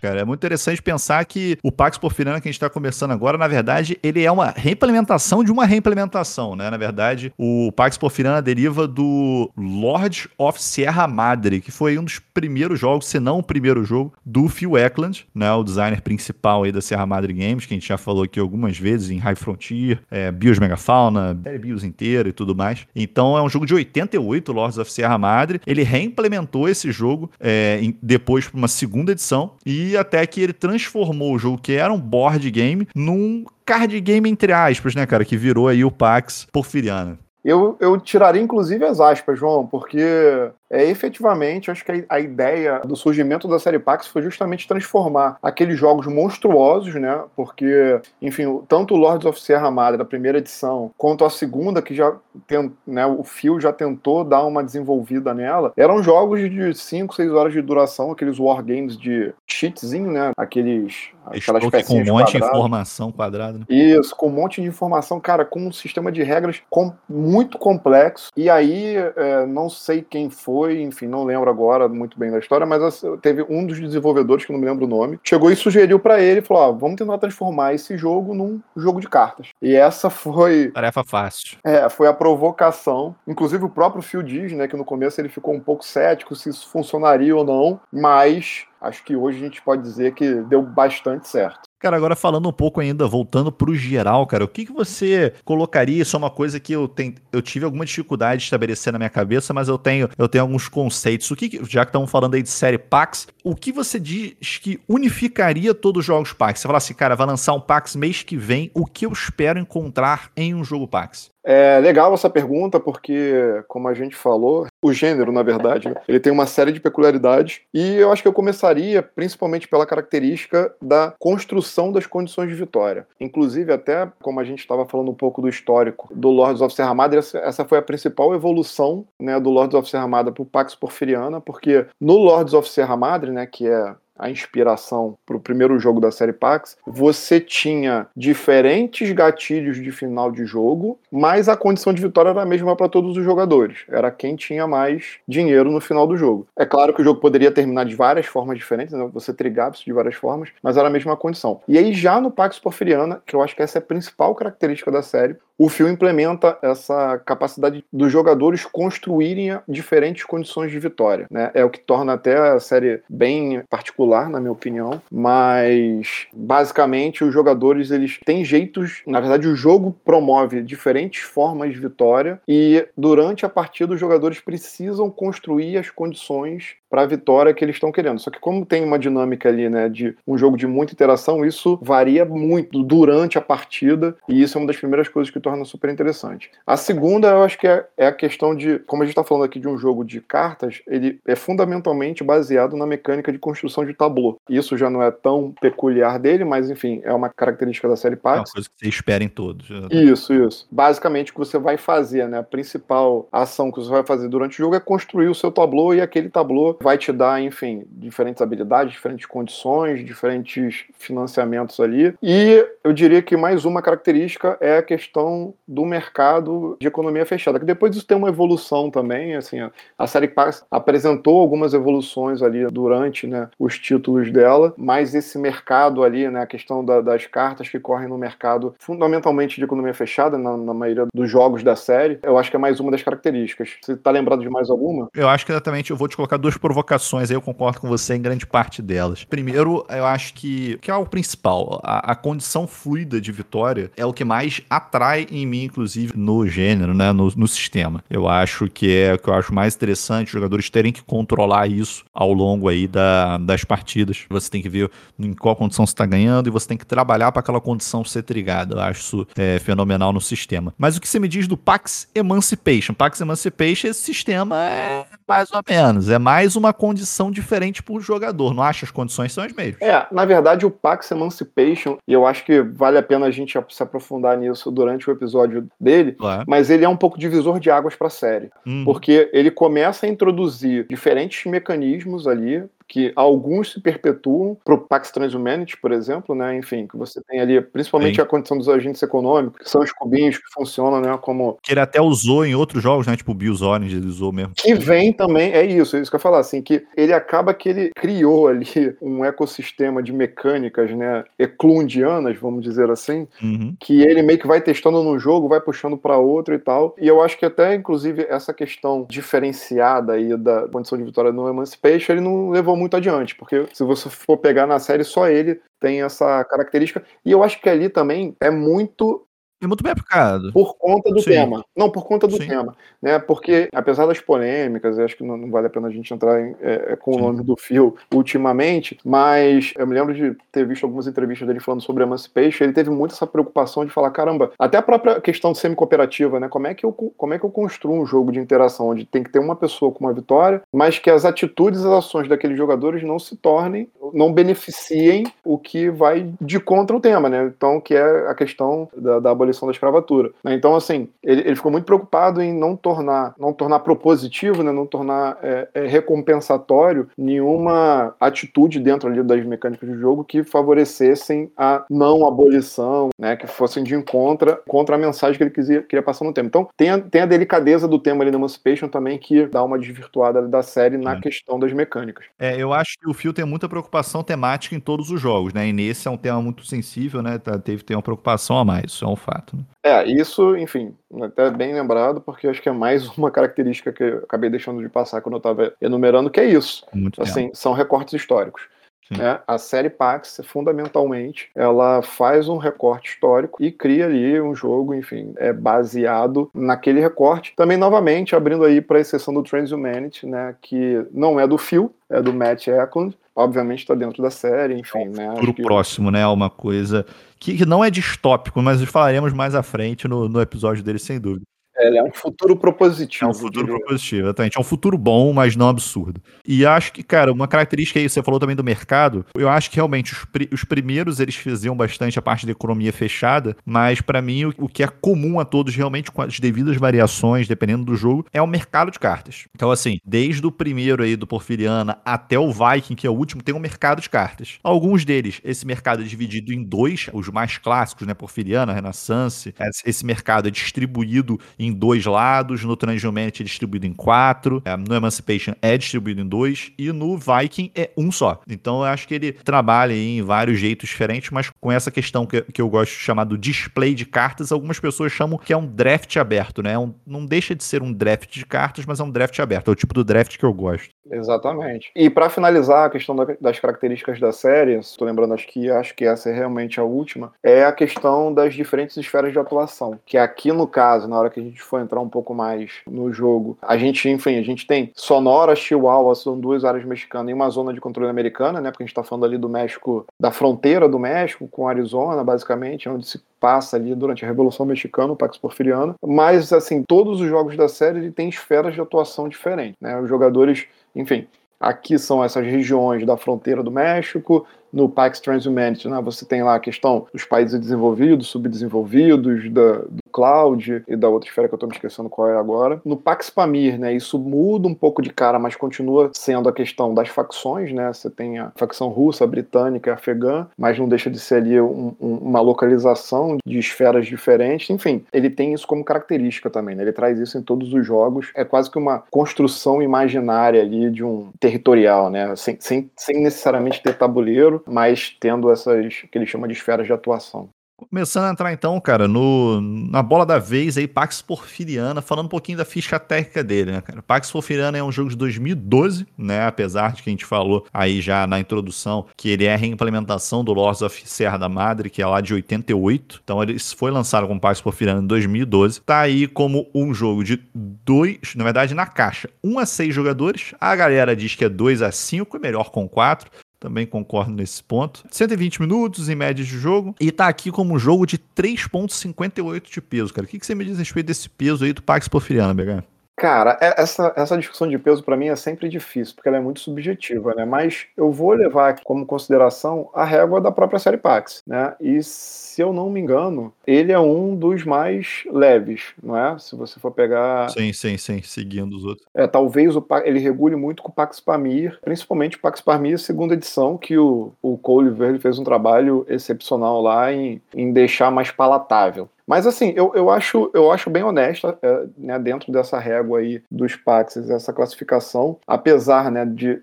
Cara, é muito interessante pensar que o Pax Porfiriana que a gente está começando agora, na verdade, ele é uma reimplementação de uma reimplementação, né? Na verdade, o Pax Porfiriana deriva do Lord of Sierra Madre, que foi um dos primeiros jogos, se não o primeiro jogo, do Phil Eklund, né? O designer principal aí da Sierra Madre Games, que a gente já falou aqui algumas vezes em High Frontier, é, Bios Megafauna, Bios inteira e tudo mais. Então é um jogo de 88, Lords of Sierra Madre. Ele reimplementou esse jogo é, em- depois para uma segunda edição e até que ele transformou o jogo que era um board game num card game entre aspas, né, cara, que virou aí o Pax Porfiriana. Eu, eu tiraria inclusive as aspas, João, porque é efetivamente, acho que a, a ideia do surgimento da série Pax foi justamente transformar aqueles jogos monstruosos, né? Porque, enfim, tanto o Lords of Sierra Madre da primeira edição, quanto a segunda, que já tem, né, o Phil já tentou dar uma desenvolvida nela, eram jogos de 5, 6 horas de duração, aqueles wargames de cheatzinho, né? Aqueles. Aquelas com um monte de quadradas. informação quadrada. Né? Isso, com um monte de informação, cara, com um sistema de regras com- muito complexo. E aí, é, não sei quem foi, enfim, não lembro agora muito bem da história, mas teve um dos desenvolvedores, que não me lembro o nome, chegou e sugeriu pra ele, falou, ó, vamos tentar transformar esse jogo num jogo de cartas. E essa foi, Tarefa fácil. é, foi a provocação. Inclusive o próprio Phil diz, né, que no começo ele ficou um pouco cético se isso funcionaria ou não, mas acho que hoje a gente pode dizer que deu bastante certo. Cara, agora falando um pouco ainda, voltando pro geral, cara, o que, que você colocaria? Isso é uma coisa que eu, tenho, eu tive alguma dificuldade de estabelecer na minha cabeça, mas eu tenho, eu tenho alguns conceitos. O que, já que estamos falando aí de série PAX, o que você diz que unificaria todos os jogos PAX? Você fala assim, cara, vai lançar um PAX mês que vem, o que eu espero encontrar em um jogo PAX? É legal essa pergunta porque, como a gente falou, o gênero, na verdade, né, ele tem uma série de peculiaridades e eu acho que eu começaria principalmente pela característica da construção das condições de vitória. Inclusive, até como a gente estava falando um pouco do histórico do Lords of Serra Madre, essa foi a principal evolução né, do Lords of Serra Madre para o Pax Porfiriana, porque no Lords of Serra Madre, né, que é a inspiração para o primeiro jogo da série Pax, você tinha diferentes gatilhos de final de jogo, mas a condição de vitória era a mesma para todos os jogadores. Era quem tinha mais dinheiro no final do jogo. É claro que o jogo poderia terminar de várias formas diferentes, né? você trigava isso de várias formas, mas era a mesma condição. E aí, já no Pax Porfiriana, que eu acho que essa é a principal característica da série, o filme implementa essa capacidade dos jogadores construírem diferentes condições de vitória. Né? É o que torna até a série bem particular, na minha opinião, mas basicamente os jogadores eles têm jeitos, na verdade o jogo promove diferentes formas de vitória e durante a partida os jogadores precisam construir as condições para a vitória que eles estão querendo. Só que como tem uma dinâmica ali, né, de um jogo de muita interação, isso varia muito durante a partida e isso é uma das primeiras coisas que torna super interessante. A segunda, eu acho que é, é a questão de, como a gente está falando aqui de um jogo de cartas, ele é fundamentalmente baseado na mecânica de construção de tabu. Isso já não é tão peculiar dele, mas enfim, é uma característica da série Pax. É uma coisa que você espera em todos. Isso, isso. Basicamente, o que você vai fazer, né, a principal ação que você vai fazer durante o jogo é construir o seu tabu e aquele tabu vai te dar, enfim, diferentes habilidades, diferentes condições, diferentes financiamentos ali. E eu diria que mais uma característica é a questão do mercado de economia fechada, que depois isso tem uma evolução também, assim, a série Pax apresentou algumas evoluções ali durante, né, os títulos dela, mas esse mercado ali, né, a questão da, das cartas que correm no mercado, fundamentalmente de economia fechada, na, na, maioria dos jogos da série, eu acho que é mais uma das características. Você tá lembrado de mais alguma? Eu acho que exatamente, eu vou te colocar duas provocações aí, eu concordo com você em grande parte delas. Primeiro, eu acho que, que é o principal, a, a condição fluida de vitória é o que mais atrai em mim, inclusive, no gênero, né, no, no sistema. Eu acho que é o que eu acho mais interessante, os jogadores terem que controlar isso ao longo aí da, das partidas. Você tem que ver em qual condição você está ganhando e você tem que trabalhar para aquela condição ser trigada. Eu acho isso é, fenomenal no sistema. Mas o que você me diz do Pax Emancipation? Pax Emancipation, esse sistema é mais ou menos, é mais uma condição diferente para o jogador. Não acha as condições são as mesmas? É, na verdade, o Pax Emancipation, e eu acho que vale a pena a gente se aprofundar nisso durante o episódio dele, claro. mas ele é um pouco divisor de águas para a série. Uhum. Porque ele começa a introduzir diferentes mecanismos ali que alguns se perpetuam para o Pax Transhumanity, por exemplo, né? Enfim, que você tem ali, principalmente Sim. a condição dos agentes econômicos, que são os cubinhos que funcionam, né? Como. Que ele até usou em outros jogos, né? Tipo o Bills Orange, ele usou mesmo. Que vem também, é isso, é isso que eu ia falar, assim, que ele acaba que ele criou ali um ecossistema de mecânicas, né? Eclundianas, vamos dizer assim, uhum. que ele meio que vai testando num jogo, vai puxando para outro e tal. E eu acho que até, inclusive, essa questão diferenciada aí da condição de vitória no Emancipation, ele não levou muito adiante, porque se você for pegar na série, só ele tem essa característica. E eu acho que ali também é muito é muito bem aplicado. Por conta do Sim. tema. Não, por conta do Sim. tema. Né? Porque, apesar das polêmicas, acho que não, não vale a pena a gente entrar em, é, é com Sim. o nome do fio ultimamente, mas eu me lembro de ter visto algumas entrevistas dele falando sobre Emancipation, ele teve muito essa preocupação de falar, caramba, até a própria questão semi-cooperativa, né? Como é, que eu, como é que eu construo um jogo de interação onde tem que ter uma pessoa com uma vitória, mas que as atitudes e as ações daqueles jogadores não se tornem, não beneficiem o que vai de contra o tema, né? Então, que é a questão da, da abolição abolição da escravatura. Né? Então, assim, ele, ele, ficou muito preocupado em não tornar, não tornar propositivo, né? não tornar é, é, recompensatório nenhuma atitude dentro ali das mecânicas do jogo que favorecessem a não abolição, né? que fossem de encontro contra a mensagem que ele quisia, queria passar no tema. Então, tem a, tem a delicadeza do tema ali no Emancipation também que dá uma desvirtuada da série na é. questão das mecânicas. É, eu acho que o Phil tem muita preocupação temática em todos os jogos, né? E nesse é um tema muito sensível, né? Tá, teve ter uma preocupação a mais, isso é um fato fato. Né? É, isso, enfim, até bem lembrado, porque acho que é mais uma característica que eu acabei deixando de passar quando eu estava enumerando, que é isso. Muito assim, são recortes históricos. Né? A série Pax, fundamentalmente, ela faz um recorte histórico e cria ali um jogo, enfim, é baseado naquele recorte. Também, novamente, abrindo aí para a exceção do Transhumanity, né, que não é do Phil, é do Matt Eklund, obviamente está dentro da série, enfim, né? Pro que... próximo, né? Uma coisa que, que, não é distópico, mas falaremos mais à frente no, no episódio dele, sem dúvida. Ele é um futuro propositivo. É um futuro propositivo, exatamente. É um futuro bom, mas não absurdo. E acho que, cara, uma característica aí, você falou também do mercado, eu acho que realmente os, os primeiros eles faziam bastante a parte da economia fechada, mas para mim o, o, que é comum a todos, realmente com as devidas variações, dependendo do jogo, é o mercado de cartas. Então, assim, desde o primeiro aí do Porfiriana até o Viking, que é o último, tem um mercado de cartas. Alguns deles, esse mercado é dividido em dois, os mais clássicos, né? Porfiriana, Renaissance. Esse mercado é distribuído em dois lados, no Transhumanity é distribuído em quatro, é, no Emancipation é distribuído em dois, e no Viking é um só. Então eu acho que ele trabalha em vários jeitos diferentes, mas com essa questão que, que eu gosto de chamar do display de cartas, algumas pessoas chamam que é um draft aberto, né? É um, não deixa de ser um draft de cartas, mas é um draft aberto. É o tipo do draft que eu gosto. Exatamente. E para finalizar a questão da, das características da série, estou lembrando acho que acho que essa é realmente a última, é a questão das diferentes esferas de atuação. Que aqui no caso, na hora que a gente for entrar um pouco mais no jogo, a gente, enfim, a gente tem Sonora, Chihuahua, são duas áreas mexicanas e uma zona de controle americana, né? Porque a gente está falando ali do México, da fronteira do México com Arizona, basicamente, onde se passa ali durante a Revolução Mexicana, o Pax Porfiriano. Mas, assim, todos os jogos da série têm esferas de atuação diferentes, né? Os jogadores enfim, aqui são essas regiões da fronteira do México, no Pax Transhumanity, né, você tem lá a questão dos países desenvolvidos, subdesenvolvidos, da, cloud e da outra esfera que eu estou me esquecendo qual é agora. No Pax Pamir, né, isso muda um pouco de cara, mas continua sendo a questão das facções, né, você tem a facção russa, a britânica, a afegã, mas não deixa de ser ali um, um, uma localização de esferas diferentes, enfim, ele tem isso como característica também, né, ele traz isso em todos os jogos, é quase que uma construção imaginária ali de um territorial, né, sem, sem, sem necessariamente ter tabuleiro, mas tendo essas que ele chama de esferas de atuação. Começando a entrar então, cara, no, na bola da vez aí, Pax Porfiriana, falando um pouquinho da ficha técnica dele, né, cara? Pax Porfiriana é um jogo de 2012, né? Apesar de que a gente falou aí já na introdução que ele é a reimplementação do Lords of Serra da Madre, que é lá de 88. Então ele foi lançado com Pax Porfiriana em 2012. Tá aí como um jogo de dois, na verdade, na caixa, 1 a 6 jogadores. A galera diz que é 2 a 5, é melhor com 4. Também concordo nesse ponto. 120 minutos em média de jogo. E tá aqui como um jogo de 3,58 de peso, cara. O que, que você me diz a respeito desse peso aí do Pax Porfiriano, BH? Cara, é, essa, essa discussão de peso para mim é sempre difícil, porque ela é muito subjetiva, né? Mas eu vou levar como consideração a régua da própria série Pax, né? E se eu não me engano, ele é um dos mais leves, não é? Se você for pegar. Sim, sim, sim, seguindo os outros. É, talvez o, ele regule muito com o Pax Pamir, principalmente o Pax Pamir segunda edição, que o, o Cole Verde fez um trabalho excepcional lá em, em deixar mais palatável. Mas assim, eu, eu, acho, eu acho bem honesta, é, né, dentro dessa régua aí dos Paxes, essa classificação, apesar né, de,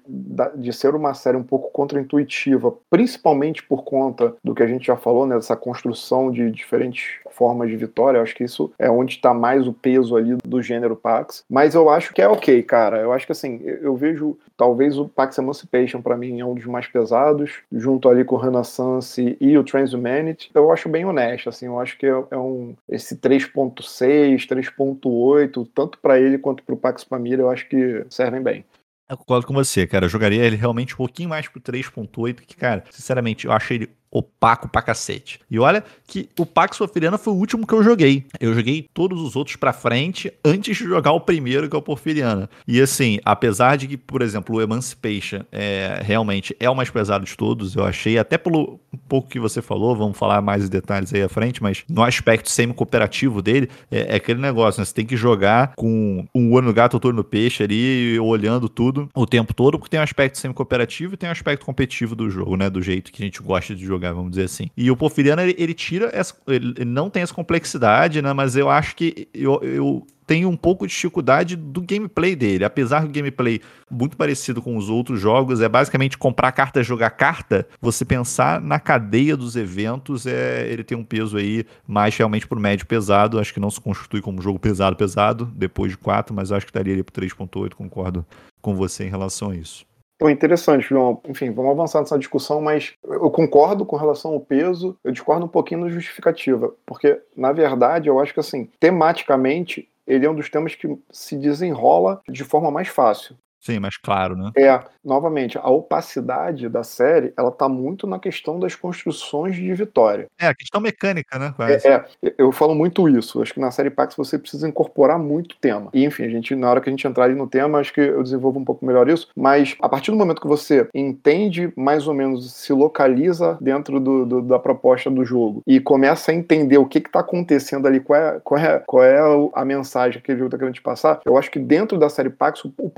de ser uma série um pouco contraintuitiva, principalmente por conta do que a gente já falou, né, dessa construção de diferentes formas de vitória, eu acho que isso é onde está mais o peso ali do gênero Pax, mas eu acho que é ok, cara, eu acho que assim, eu, eu vejo talvez o Pax Emancipation para mim é um dos mais pesados, junto ali com o Renaissance e o Transhumanity, eu acho bem honesto, assim, eu acho que é, é um esse 3.6, 3.8, tanto para ele quanto para o Pax Pamir, eu acho que servem bem. Eu concordo com você, cara. Eu jogaria ele realmente um pouquinho mais pro 3.8, que, cara, sinceramente, eu achei ele opaco pra cacete. E olha que o Pax Porfiriana foi o último que eu joguei. Eu joguei todos os outros pra frente antes de jogar o primeiro, que é o Porfiriana. E assim, apesar de que, por exemplo, o Emancipation é, realmente é o mais pesado de todos, eu achei, até pelo pouco que você falou, vamos falar mais de detalhes aí à frente, mas no aspecto semi-cooperativo dele, é, é, aquele negócio, né? Você tem que jogar com um olho no gato, outro olho no peixe ali, olhando tudo o tempo todo, porque tem um aspecto semi-cooperativo e tem um aspecto competitivo do jogo, né? Do jeito que a gente gosta de jogar jogar, vamos dizer assim. E o Porfiriano, ele, ele tira essa. Ele não tem essa complexidade, né? Mas eu acho que eu, eu tenho um pouco de dificuldade do gameplay dele. Apesar do gameplay muito parecido com os outros jogos, é basicamente comprar carta, jogar carta. Você pensar na cadeia dos eventos, é, ele tem um peso aí mais realmente pro médio pesado. Acho que não se constitui como jogo pesado, pesado, depois de 4, mas acho que estaria ali pro 3.8, concordo com você em relação a isso. Então, interessante, João. Enfim, vamos avançar nessa discussão, mas eu concordo com relação ao peso, eu discordo um pouquinho na justificativa, porque, na verdade, eu acho que, assim, tematicamente, ele é um dos temas que se desenrola de forma mais fácil. Sim, mais claro, né? É, novamente, a opacidade da série, ela tá muito na questão das construções de vitória. É, a questão mecânica, né? É, é, eu falo muito isso. Acho que na série Pax você precisa incorporar muito tema. E, enfim, a gente, na hora que a gente entrar ali no tema, acho que eu desenvolvo um pouco melhor isso. Mas a partir do momento que você entende mais ou menos, se localiza dentro do, do, da proposta do jogo e começa a entender o que está acontecendo ali, qual é, qual é, qual é a mensagem que o jogo está querendo te passar, eu acho que dentro da série Pax, o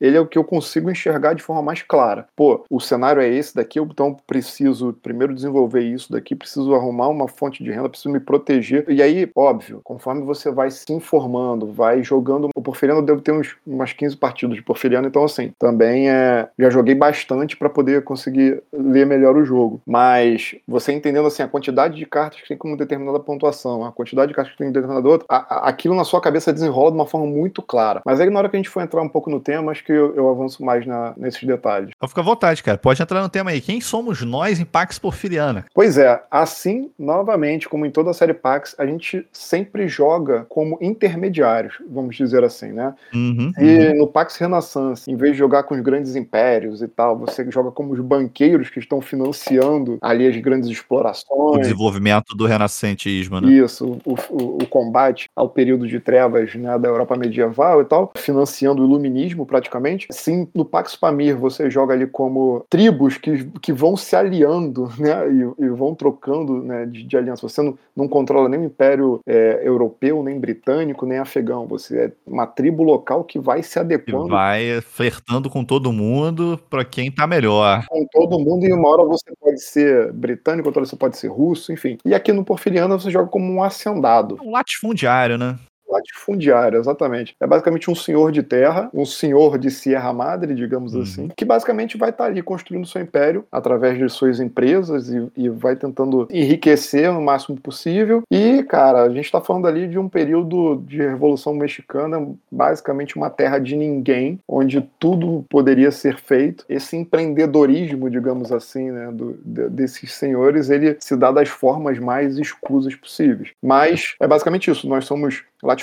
Ele é o que eu consigo enxergar de forma mais clara. Pô, o cenário é esse daqui, então preciso primeiro desenvolver isso daqui, preciso arrumar uma fonte de renda, preciso me proteger. E aí, óbvio, conforme você vai se informando, vai jogando. O Porfiriano eu devo ter uns, umas 15 partidas de Porfiriano, então assim, também é. Já joguei bastante para poder conseguir ler melhor o jogo. Mas você entendendo assim a quantidade de cartas que tem como determinada pontuação, a quantidade de cartas que tem determinada outra, a, a, aquilo na sua cabeça desenrola de uma forma muito clara. Mas aí na hora que a gente for entrar um pouco no tema, acho que eu, eu avanço mais na, nesses detalhes. Então fica à vontade, cara. Pode entrar no tema aí. Quem somos nós em Pax Porfiriana? Pois é, assim, novamente, como em toda a série Pax, a gente sempre joga como intermediários, vamos dizer assim, né? Uhum, e uhum. no Pax Renaissance, em vez de jogar com os grandes impérios e tal, você joga como os banqueiros que estão financiando ali as grandes explorações. O desenvolvimento do renascentismo, né? Isso, o, o, o combate ao período de trevas né, da Europa medieval e tal, financiando o iluminismo praticamente. Sim, no Pax Pamir você joga ali como tribos que, que vão se aliando, né? E, e vão trocando né, de, de, aliança. Você não, não controla nem o Império é, Europeu, nem britânico, nem afegão. Você é uma tribo local que vai se adequando. vai flertando com todo mundo para quem tá melhor. Com todo mundo, e uma hora você pode ser britânico, outra hora você pode ser russo, enfim. E aqui no Porfiriano você joga como um hacendado. Um latifundiário, né? Latifundiário, exatamente. É basicamente um senhor de terra, um senhor de Sierra Madre, digamos uhum. assim, que basicamente vai estar tá ali construindo seu império através de suas empresas e, e, vai tentando enriquecer no máximo possível. E, cara, a gente está falando ali de um período de Revolução Mexicana, basicamente uma terra de ninguém, onde tudo poderia ser feito. Esse empreendedorismo, digamos assim, né, do, de, desses senhores, ele se dá das formas mais escusas possíveis. Mas é basicamente isso. Nós somos latifundiários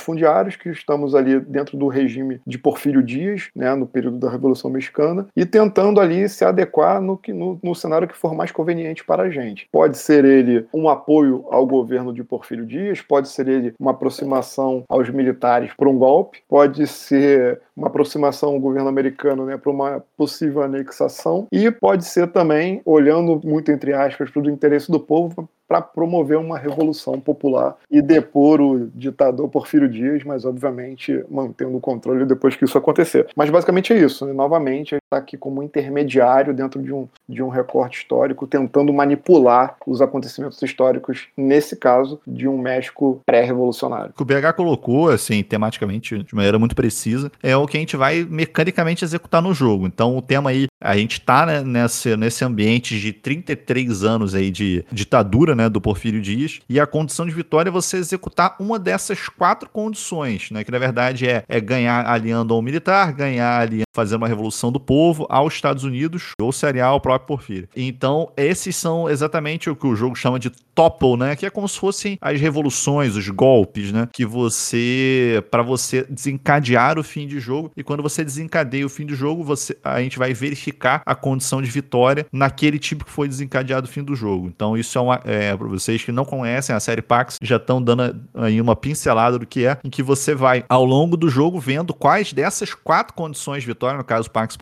que estamos ali dentro do regime de Porfírio Dias, né, no período da Revolução Mexicana, e tentando ali se adequar no, no, no cenário que for mais conveniente para a gente. Pode ser ele um apoio ao governo de Porfírio Dias, pode ser ele uma aproximação aos militares para um golpe, pode ser uma aproximação ao governo americano né, para uma possível anexação, e pode ser também, olhando muito entre aspas para o interesse do povo, para promover uma revolução popular e depor o ditador Porfírio Dias, mas obviamente mantendo o controle depois que isso acontecer. Mas basicamente é isso. Né? Novamente, está aqui como intermediário dentro de um, de um recorte histórico, tentando manipular os acontecimentos históricos, nesse caso, de um México pré-revolucionário. O que o BH colocou, assim, tematicamente, de maneira muito precisa, é o que a gente vai mecanicamente executar no jogo. Então, o tema aí, a gente está né, nesse, nesse ambiente de 33 anos aí de ditadura, né, do Porfírio Dias, e a condição de vitória é você executar uma dessas quatro condições, né, que na verdade é, é ganhar aliando ao militar, ganhar aliando fazer uma revolução do povo aos Estados Unidos ou se aliar ao próprio Porfírio. Então, esses são exatamente o que o jogo chama de topple, né, que é como se fossem as revoluções, os golpes, né, que você para você desencadear o fim de jogo e quando você desencadeia o fim do jogo, você a gente vai verificar a condição de vitória naquele tipo que foi desencadeado o fim do jogo. Então, isso é é, para vocês que não conhecem a série Pax, já estão dando aí uma pincelada do que é, em que você vai ao longo do jogo vendo quais dessas quatro condições de vitória, no caso Pax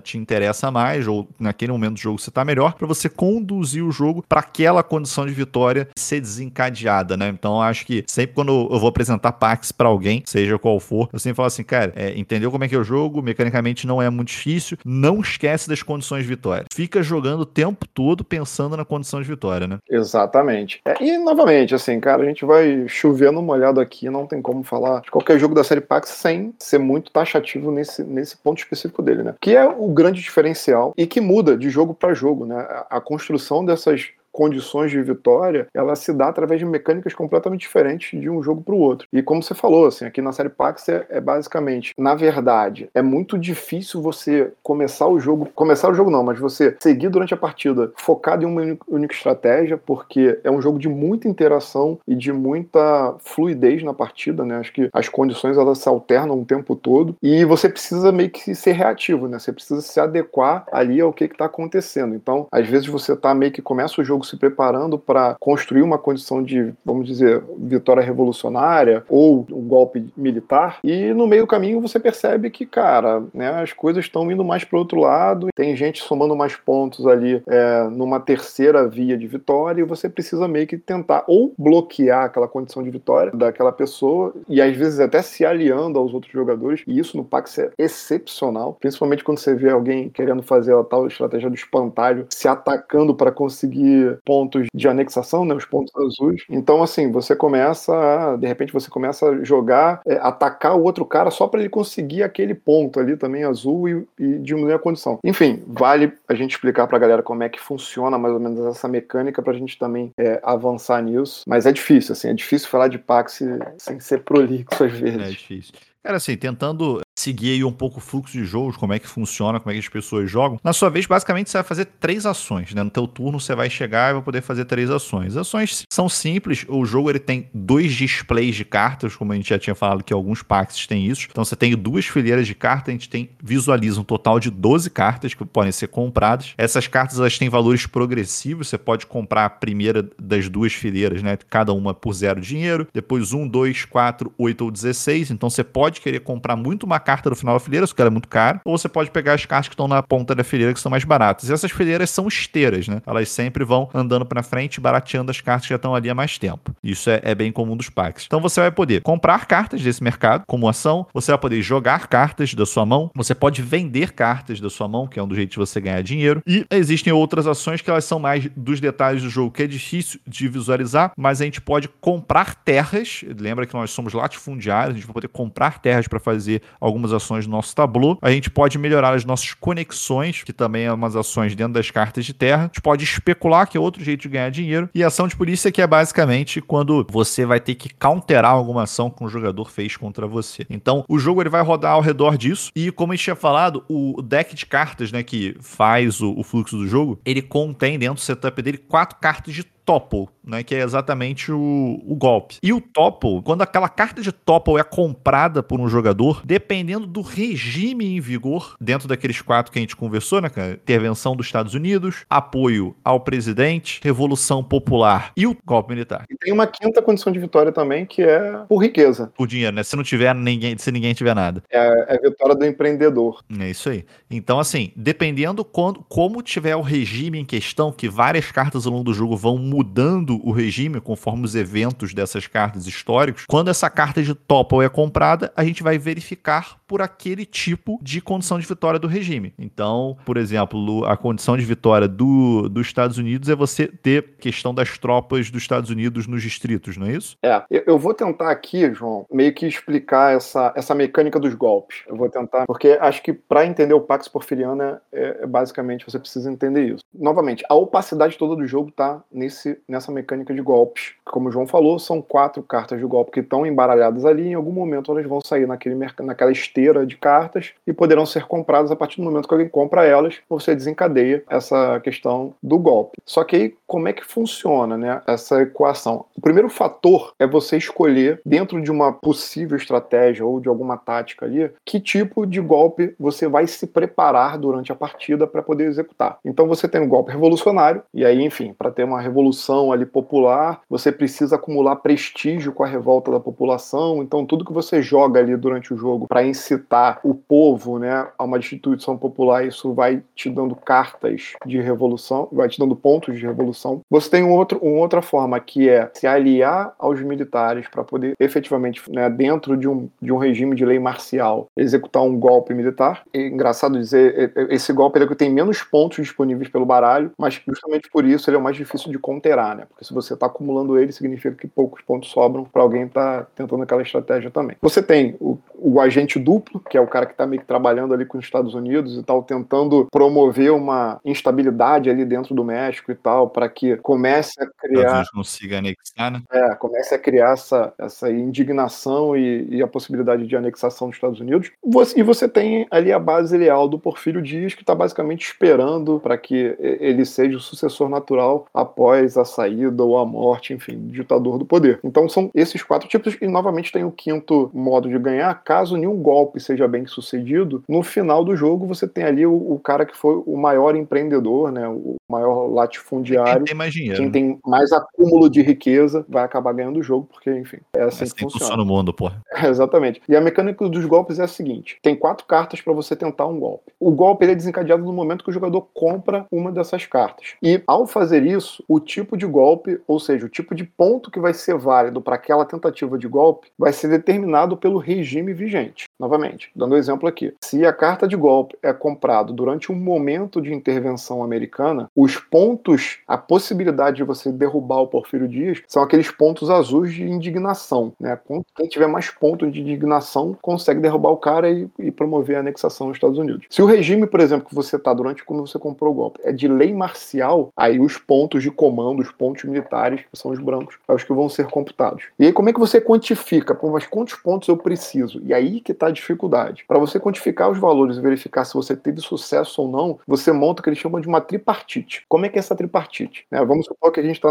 Te interessa mais, ou naquele momento do jogo você está melhor, para você conduzir o jogo para aquela condição de vitória ser desencadeada, né? Então acho que sempre quando eu vou apresentar Pax para alguém, seja qual for, eu sempre falo assim, cara, é, entendeu como é que é o jogo, mecanicamente não é muito difícil, não esquece das condições de vitória. Fica jogando o tempo todo pensando na condição de vitória, né? Exatamente. É, e novamente, assim, cara, a gente vai chover no molhado aqui, não tem como falar de qualquer jogo da série Pax sem ser muito taxativo nesse, nesse ponto específico dele, né? Que é o grande diferencial e que muda de jogo para jogo, né? A construção dessas condições de vitória, ela se dá através de mecânicas completamente diferentes de um jogo para o outro. E como você falou, assim, aqui na série Pax é, é, basicamente, na verdade, é muito difícil você começar o jogo, começar o jogo não, mas você seguir durante a partida focado em uma única estratégia, porque é um jogo de muita interação e de muita fluidez na partida, né? Acho que as condições elas se alternam o tempo todo e você precisa meio que ser reativo, né? Você precisa se adequar ali ao que está acontecendo. Então, às vezes você tá meio que começa o jogo se preparando para construir uma condição de, vamos dizer, vitória revolucionária ou um golpe militar, e no meio do caminho você percebe que, cara, né, as coisas estão indo mais para outro lado, tem gente somando mais pontos ali é, numa terceira via de vitória, e você precisa meio que tentar ou bloquear aquela condição de vitória daquela pessoa, e às vezes até se aliando aos outros jogadores, e isso no Pax é excepcional, principalmente quando você vê alguém querendo fazer a tal estratégia do espantalho, se atacando para conseguir pontos de anexação, né, os pontos azuis. Então, assim, você começa, a, de repente, você começa a jogar, é, atacar o outro cara só para ele conseguir aquele ponto ali também azul e, e, diminuir a condição. Enfim, vale a gente explicar para a galera como é que funciona mais ou menos essa mecânica para a gente também é, avançar nisso. Mas é difícil, assim, é difícil falar de Pax sem ser prolixo às vezes. É difícil. Cara, assim, tentando seguir aí um pouco o fluxo de jogos, como é que funciona, como é que as pessoas jogam. Na sua vez, basicamente, você vai fazer três ações, né? No teu turno, você vai chegar e vai poder fazer três ações. As ações são simples, o jogo ele tem dois displays de cartas, como a gente já tinha falado que alguns packs têm isso. Então você tem duas fileiras de cartas, a gente tem visualiza um total de 12 cartas que podem ser compradas. Essas cartas elas têm valores progressivos, você pode comprar a primeira das duas fileiras, né? Cada uma por zero dinheiro, depois um, dois, quatro, oito ou 16. Então você pode querer comprar muito uma carta no final da fileira, se o cara é muito caro, ou você pode pegar as cartas que estão na ponta da fileira, que são mais baratas. E essas fileiras são esteiras, né? Elas sempre vão andando para frente, barateando as cartas que já estão ali há mais tempo. Isso é, é bem comum dos packs. Então você vai poder comprar cartas desse mercado como ação, você vai poder jogar cartas da sua mão, você pode vender cartas da sua mão, que é um dos jeitos de você ganhar dinheiro, e existem outras ações que elas são mais dos detalhes do jogo, que é difícil de visualizar, mas a gente pode comprar terras. Lembra que nós somos latifundiários, a gente vai poder comprar terras para fazer algumas ações do nosso tabu. A gente pode melhorar as nossas conexões, que também é umas ações dentro das cartas de terra. A gente pode especular, que é outro jeito de ganhar dinheiro. E ação de polícia, que é basicamente quando você vai ter que counterar alguma ação que um jogador fez contra você. Então, o jogo ele vai rodar ao redor disso. E como a gente tinha falado, o deck de cartas, né, que faz o, o fluxo do jogo, ele contém dentro do setup dele quatro cartas de topple, né, que é exatamente o, o golpe. E o topple, quando aquela carta de topple é comprada por um jogador, dependendo do regime em vigor, dentro daqueles quatro que a gente conversou, né, cara? Intervenção dos Estados Unidos, apoio ao presidente, revolução popular e o golpe militar. E tem uma quinta condição de vitória também, que é por riqueza. Por dinheiro, né? Se não tiver ninguém, se ninguém tiver nada. É, é a vitória do empreendedor. É isso aí. Então, assim, dependendo quando, como tiver o regime em questão, que várias cartas ao longo do jogo vão mudando o regime conforme os eventos dessas cartas históricos, quando essa carta de topple é comprada, a gente vai verificar por aquele tipo de condição de vitória do regime. Então, por exemplo, a condição de vitória do, dos Estados Unidos é você ter questão das tropas dos Estados Unidos nos distritos, não é isso? É, eu vou tentar aqui, João, meio que explicar essa, essa mecânica dos golpes. Eu vou tentar, porque acho que para entender o Pax Porfiriana, é, é, basicamente você precisa entender isso. Novamente, a opacidade toda do jogo tá nesse, nessa mecânica de golpes. Como o João falou, são quatro cartas de golpe que estão embaralhadas ali, em algum momento elas vão sair naquele, naquela esteira de cartas e poderão ser compradas a partir do momento que alguém compra elas, você desencadeia essa questão do golpe. Só que aí, como é que funciona né, essa equação? O primeiro fator é você escolher, dentro de uma possível estratégia ou de alguma tática ali, que tipo de golpe você vai se preparar durante a partida para poder executar. Então você tem um golpe revolucionário, e aí, enfim, para ter uma revolução ali popular, você precisa acumular prestígio com a revolta da população. Então tudo que você joga ali durante o jogo para incitar o povo, né, a uma instituição popular, isso vai te dando cartas de revolução, vai te dando pontos de revolução. Você tem um outro, uma outra forma que é se aliar aos militares para poder efetivamente, né, dentro de um, de um regime de lei marcial, executar um golpe militar. É engraçado dizer, esse golpe ele é tem menos pontos disponíveis pelo baralho, mas justamente por isso ele é o mais difícil de terá, né? Porque se você está acumulando ele, significa que poucos pontos sobram para alguém estar tá tentando aquela estratégia também. Você tem o, o agente duplo, que é o cara que está meio que trabalhando ali com os Estados Unidos e tal, tentando promover uma instabilidade ali dentro do México e tal, para que comece a criar. consiga anexar, né? É, comece a criar essa, essa indignação e, e a possibilidade de anexação dos Estados Unidos. Você, e você tem ali a base leal do Porfírio Dias, que está basicamente esperando para que ele seja o sucessor natural após a saída ou a morte, enfim, do ditador do poder. Então são esses quatro tipos, e novamente tem o quinto modo de ganhar, caso nenhum golpe seja bem sucedido, no final do jogo você tem ali o, o cara que foi o maior empreendedor, né, o maior latifundiário, quem tem mais dinheiro, quem né? tem mais acúmulo de riqueza vai acabar ganhando o jogo, porque, enfim, é assim, assim que funciona. funciona o mundo, porra. Exatamente. E a mecânica dos golpes é a seguinte: tem quatro cartas para você tentar um golpe. O golpe é desencadeado no momento que o jogador compra uma dessas cartas. E ao fazer isso, o tipo de golpe, ou seja, o tipo de ponto que vai ser válido para aquela tentativa de golpe, vai ser determinado pelo regime vigente. Novamente, dando um exemplo aqui. Se a carta de golpe é comprado durante um momento de intervenção americana, os pontos, a possibilidade de você derrubar o Porfírio Dias são aqueles pontos azuis de indignação. Né? Quem tiver mais pontos de indignação consegue derrubar o cara e, e promover a anexação aos Estados Unidos. Se o regime, por exemplo, que você está durante quando você comprou o golpe é de lei marcial, aí os pontos de comando, os pontos militares, que são os brancos, é os que vão ser computados. E aí como é que você quantifica? Pô, mas quantos pontos eu preciso? E aí que está dificuldade. Para você quantificar os valores e verificar se você teve sucesso ou não, você monta o que eles chamam de uma tripartite. Como é que é essa tripartite? Né? Vamos supor que a gente está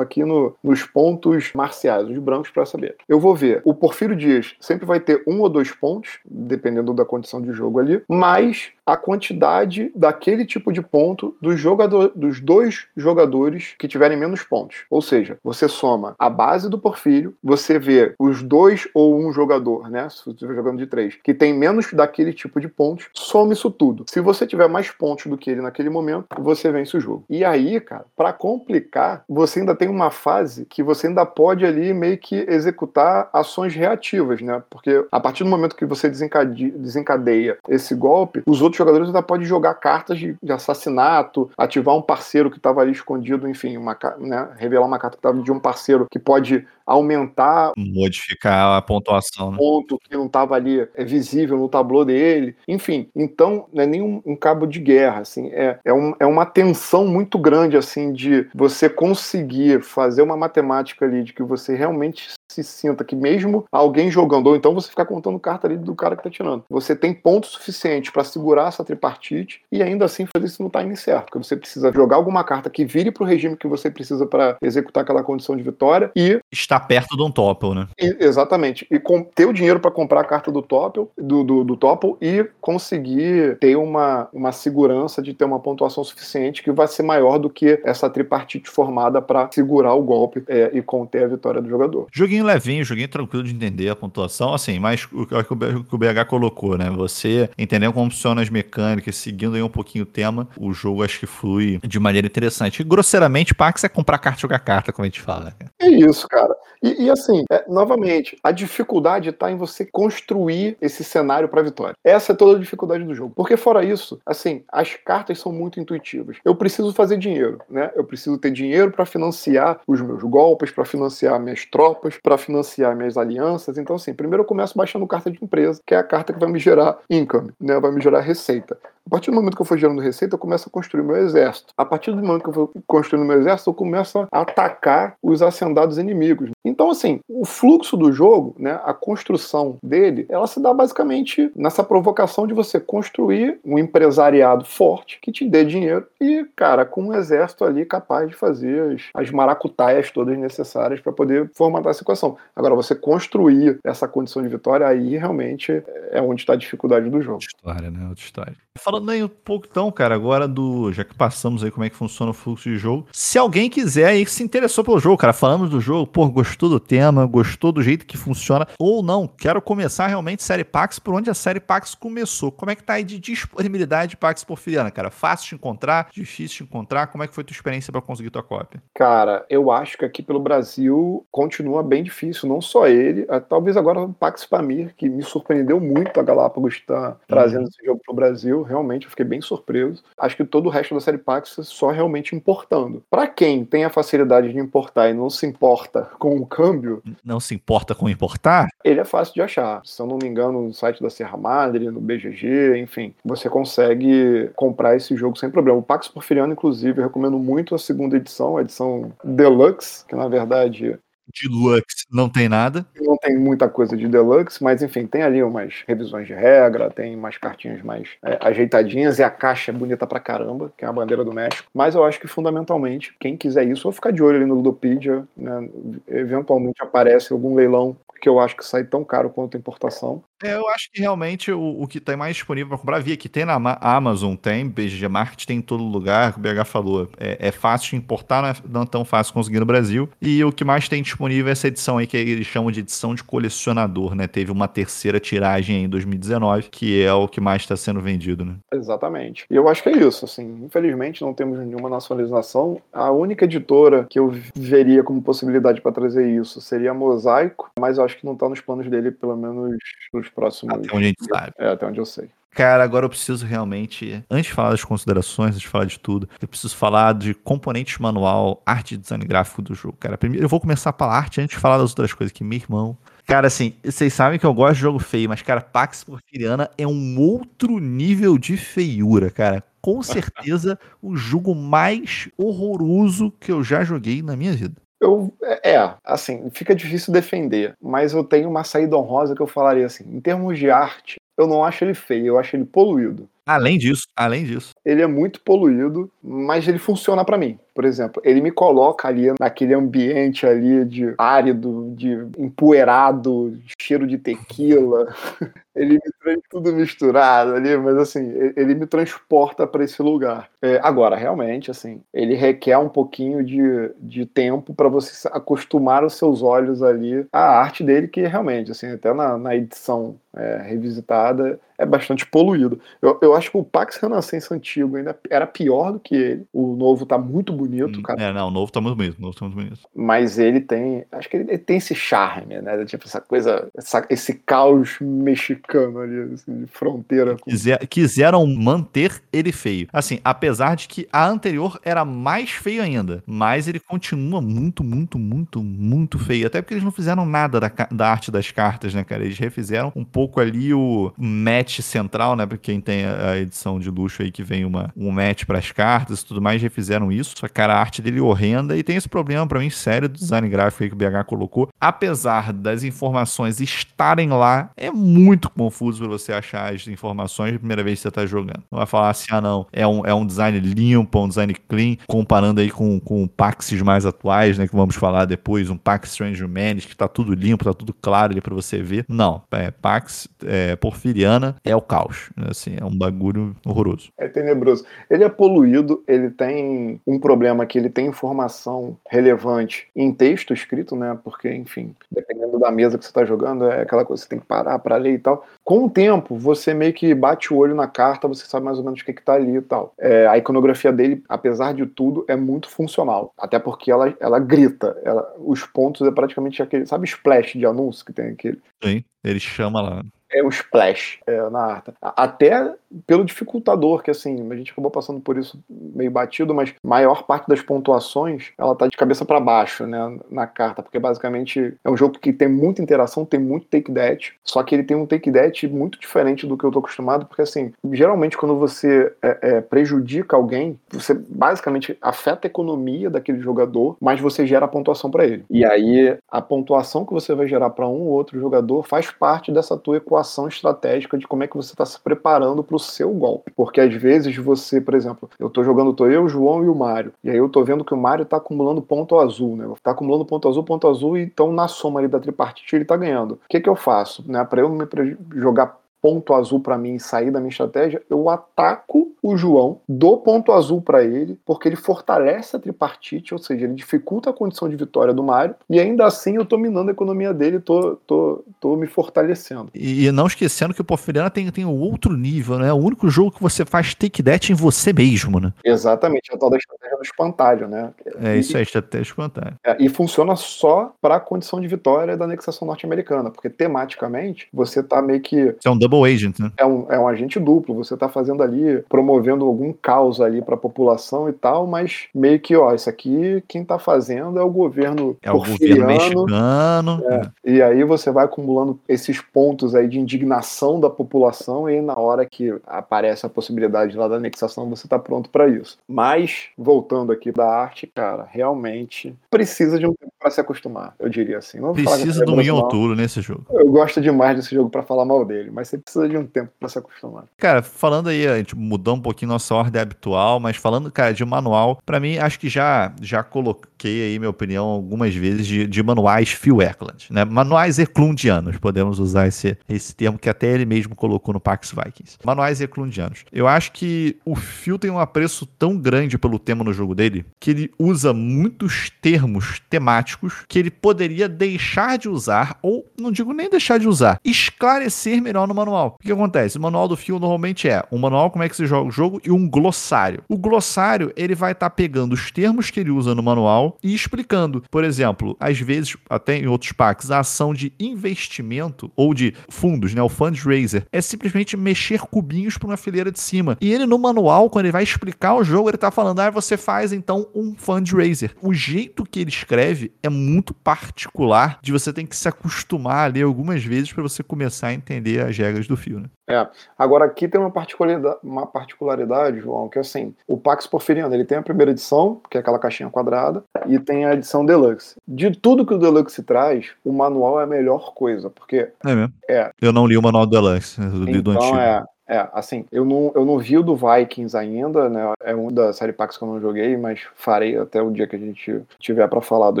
aqui no, nos pontos marciais, os brancos, para saber. Eu vou ver, o Porfírio Dias sempre vai ter um ou dois pontos, dependendo da condição de jogo ali, mais a quantidade daquele tipo de ponto dos, jogador, dos dois jogadores que tiverem menos pontos. Ou seja, você soma a base do Porfírio, você vê os dois ou um jogador, né? Se você estiver jogando de três, que tem menos daquele tipo de pontos, soma isso tudo. Se você tiver mais pontos do que ele naquele momento, você vence o jogo. E aí, cara, para complicar, você ainda tem uma fase que você ainda pode ali meio que executar ações reativas, né? Porque a partir do momento que você desencadeia, desencadeia esse golpe, os outros jogadores ainda podem jogar cartas de, de assassinato, ativar um parceiro que estava ali escondido, enfim, uma, né, revelar uma carta que estava de um parceiro que pode aumentar modificar a pontuação, né? ponto que não estava ali é visível no tablô dele, enfim. Então não é nem um, um cabo de guerra, assim, é, é, um, é uma tensão muito grande assim de você conseguir fazer uma matemática ali de que você realmente se sinta que mesmo alguém jogando, ou então você ficar contando carta ali do cara que tá tirando, você tem pontos suficientes para segurar essa tripartite e ainda assim fazer isso no timing certo, porque você precisa jogar alguma carta que vire pro regime que você precisa para executar aquela condição de vitória e está perto de um topple, né? E, exatamente. E com, ter o dinheiro para comprar a carta do topple, do, do, do topple e conseguir ter uma, uma segurança de ter uma pontuação suficiente que vai ser maior do que essa tripartite formada para segurar o golpe é, e conter a vitória do jogador. Joguinho levinho, joguinho tranquilo de entender a pontuação, assim, mas o que o BH colocou, né? Você entendendo como funcionam as mecânicas, seguindo aí um pouquinho o tema, o jogo acho que flui de maneira interessante. E grosseiramente, Pax é comprar carta e jogar carta, como a gente fala. É isso, cara. E, e assim, é, novamente, a dificuldade está em você construir esse cenário para vitória. Essa é toda a dificuldade do jogo. Porque fora isso, assim, as cartas são muito intuitivas. Eu preciso fazer dinheiro, né? Eu preciso ter dinheiro para financiar os meus golpes, para financiar minhas tropas, para financiar minhas alianças. Então, assim, primeiro eu começo baixando carta de empresa, que é a carta que vai me gerar income, né? Vai me gerar receita. A partir do momento que eu for gerando receita, eu começo a construir meu exército. A partir do momento que eu for construindo meu exército, eu começo a atacar os hacendados inimigos. Então, assim, o fluxo do jogo, né, a construção dele, ela se dá basicamente nessa provocação de você construir um empresariado forte que te dê dinheiro e, cara, com um exército ali capaz de fazer as, as maracutaias todas necessárias para poder formatar essa equação. Agora, você construir essa condição de vitória, aí realmente é onde está a dificuldade do jogo. Outra história, né? Outra história. Falando aí um pouco então, cara, agora do. Já que passamos aí como é que funciona o fluxo de jogo. Se alguém quiser aí se interessou pelo jogo, cara, falamos do jogo, pô, gostou do tema, gostou do jeito que funciona, ou não, quero começar realmente série Pax por onde a série Pax começou. Como é que tá aí de disponibilidade de Pax Porfiriana, cara? Fácil de encontrar, difícil de encontrar? Como é que foi tua experiência para conseguir tua cópia? Cara, eu acho que aqui pelo Brasil continua bem difícil, não só ele, talvez agora o Pax Pamir, que me surpreendeu muito a Galápagos estar tá trazendo uhum. esse jogo no Brasil, realmente eu fiquei bem surpreso. Acho que todo o resto da série Pax é só realmente importando. Para quem tem a facilidade de importar e não se importa com o câmbio, não se importa com importar, ele é fácil de achar. Se eu não me engano, no site da Serra Madre, no BGG, enfim, você consegue comprar esse jogo sem problema. O Pax Porfiriano, inclusive, eu recomendo muito a segunda edição, a edição Deluxe, que na verdade Deluxe não tem nada. Não tem muita coisa de Deluxe, mas enfim, tem ali umas revisões de regra, tem umas cartinhas mais é, ajeitadinhas e a caixa é bonita pra caramba, que é a bandeira do México. Mas eu acho que fundamentalmente, quem quiser isso, ou ficar de olho ali no Ludopedia, né? eventualmente aparece algum leilão que eu acho que sai tão caro quanto a importação. É, eu acho que realmente o, o que tem mais disponível para comprar, via que tem na Amazon, tem, BG Market tem em todo lugar, o BH falou, é, é fácil de importar, não é, não é tão fácil conseguir no Brasil. E o que mais tem disponível é essa edição aí que eles chamam de edição de colecionador, né? Teve uma terceira tiragem em 2019, que é o que mais está sendo vendido, né? Exatamente. E eu acho que é isso, assim, infelizmente não temos nenhuma nacionalização. A única editora que eu veria como possibilidade para trazer isso seria a Mosaico, mas eu acho que não está nos planos dele, pelo menos nos próximos. Até onde a gente sabe. É, até onde eu sei. Cara, agora eu preciso realmente, antes de falar das considerações, antes de falar de tudo, eu preciso falar de componentes manual, arte e design gráfico do jogo, cara. Primeiro, eu vou começar pela arte antes de falar das outras coisas, que meu irmão. Cara, assim, vocês sabem que eu gosto de jogo feio, mas, cara, Pax Porfiriana é um outro nível de feiura, cara. Com certeza o jogo mais horroroso que eu já joguei na minha vida. Eu, é, é, assim, fica difícil defender, mas eu tenho uma saída honrosa que eu falaria assim, em termos de arte, eu não acho ele feio, eu acho ele poluído. Além disso, além disso. Ele é muito poluído, mas ele funciona para mim. Por exemplo, ele me coloca ali naquele ambiente ali de árido, de empoeirado, cheiro de tequila. ele me traz tudo misturado ali, mas assim, ele me transporta para esse lugar. É, agora, realmente, assim, ele requer um pouquinho de, de tempo para você acostumar os seus olhos ali à arte dele, que realmente, assim, até na, na edição é, revisitada, é bastante poluído. Eu, eu acho que o Pax Renascença antigo ainda era pior do que ele. O novo tá muito bonito, hum, cara. É, não, o novo tá muito bonito, o novo tá muito bonito. Mas ele tem, acho que ele, ele tem esse charme, né? Tipo, essa coisa, essa, esse caos mexicano ali, assim, de fronteira. Com... Quiser, quiseram manter ele feio. Assim, apesar de que a anterior era mais feio ainda, mas ele continua muito, muito, muito, muito feio. Até porque eles não fizeram nada da, da arte das cartas, né, cara? Eles refizeram um pouco ali o match central, né? Pra quem tem a edição de luxo aí que vem uma, um match para as cartas e tudo mais, já fizeram isso. Só cara, a arte dele é horrenda e tem esse problema para mim sério do design gráfico aí que o BH colocou. Apesar das informações estarem lá, é muito confuso para você achar as informações da primeira vez que você tá jogando. Não vai falar assim, ah, não, é um, é um design limpo, um design clean, comparando aí com, com Paxes mais atuais, né? Que vamos falar depois, um Pax Strange Humanity, que tá tudo limpo, tá tudo claro ali para você ver. Não, é Pax é, Porfiriana é o caos. Assim, é um bagulho horroroso. É tenebroso. Ele é poluído, ele tem um problema que ele tem informação relevante em texto escrito, né? Porque, enfim, dependendo da mesa que você está jogando, é aquela coisa que você tem que parar para ler e tal. Com o tempo, você meio que bate o olho na carta, você sabe mais ou menos o que, está ali e tal. É, a iconografia dele, apesar de tudo, é muito funcional. Até porque ela, ela grita. Ela, os pontos é praticamente aquele. Sabe splash de anúncio que tem aquele? Sim, ele chama lá é o splash é, na arte. Até pelo dificultador, que assim, a gente acabou passando por isso meio batido, mas maior parte das pontuações ela tá de cabeça para baixo, né, na carta, porque basicamente é um jogo que tem muita interação, tem muito take that, só que ele tem um take that muito diferente do que eu tô acostumado, porque assim, geralmente quando você é, é, prejudica alguém, você basicamente afeta a economia daquele jogador, mas você gera a pontuação para ele. E aí a pontuação que você vai gerar para um ou outro jogador faz parte dessa tua equação ação estratégica de como é que você está se preparando para o seu golpe. Porque às vezes você, por exemplo, eu estou jogando, tô eu, o João e o Mário, e aí eu estou vendo que o Mário está acumulando ponto azul, né? Está acumulando ponto azul, ponto azul, e então na soma ali da tripartite ele está ganhando. O que, que eu faço? Né? Para eu me jogar ponto azul para mim e sair da minha estratégia, eu ataco o João, dou ponto azul para ele, porque ele fortalece a tripartite, ou seja, ele dificulta a condição de vitória do Mario, e ainda assim eu tô minando a economia dele, tô, tô, tô me fortalecendo. E, não esquecendo que o Porfiriana tem, tem um outro nível, né? É o único jogo que você faz take that em você mesmo, né? Exatamente, é a tal da estratégia no espantalho, né? É E- isso aí, estratégia espantalho. é, e funciona só para a condição de vitória da anexação norte-americana, porque tematicamente você tá meio que Isso é um double agent, né? é um, é um agente duplo, você tá fazendo ali, promovendo algum caos ali para a população e tal, mas meio que, ó, isso aqui quem tá fazendo é o governo É o governo mexicano. e aí você vai acumulando esses pontos aí de indignação da população e na hora que aparece a possibilidade lá da anexação, você tá pronto para isso. Mas, voltando aqui da arte, cara, realmente precisa de um tempo para se acostumar, eu diria assim. Não Precisa é de um. Yontulo nesse jogo. Eu gosto demais desse jogo para falar mal dele, mas você precisa de um tempo para se acostumar. Cara, falando aí, a gente mudou um pouquinho nossa ordem habitual, mas falando, cara, de manual, pra mim, acho que já já coloquei aí minha opinião algumas vezes de, de manuais Phil Eklund, né? Manuais eklundianos, podemos usar esse, esse termo que até ele mesmo colocou no Pax Vikings. Manuais eklundianos. Eu acho que o Phil tem um apreço tão grande pelo tema no jogo dele, que ele usa muitos termos temáticos que ele poderia deixar de usar, ou não digo nem deixar de usar, esclarecer melhor no manual. O que acontece? O manual do Phil normalmente é um manual como é que se joga o jogo e um glossário. O glossário, ele vai estar pegando os termos que ele usa no manual e explicando. Por exemplo, às vezes, até em outros packs, a ação de investimento ou de fundos, né, o fundraiser, é simplesmente mexer cubinhos para uma fileira de cima. E ele no manual, quando ele vai explicar o jogo, ele tá falando: "Ah, você faz então um fundraiser". O jeito que ele escreve é muito particular, de você tem que se acostumar a ler algumas vezes para você começar a entender as regras do fio, né? É. Agora aqui tem uma particularidade, uma particularidade, João, que assim, o Pax Porfiriano, ele tem a primeira edição, que é aquela caixinha quadrada, e tem a edição Deluxe. De tudo que o Deluxe traz, o manual é a melhor coisa, porque É mesmo? É. Eu não li o manual do Deluxe, eu li do então antigo. é, é, assim, eu não, eu não vi o do Vikings ainda, né? É um da série Pax que eu não joguei, mas farei até o dia que a gente tiver pra falar do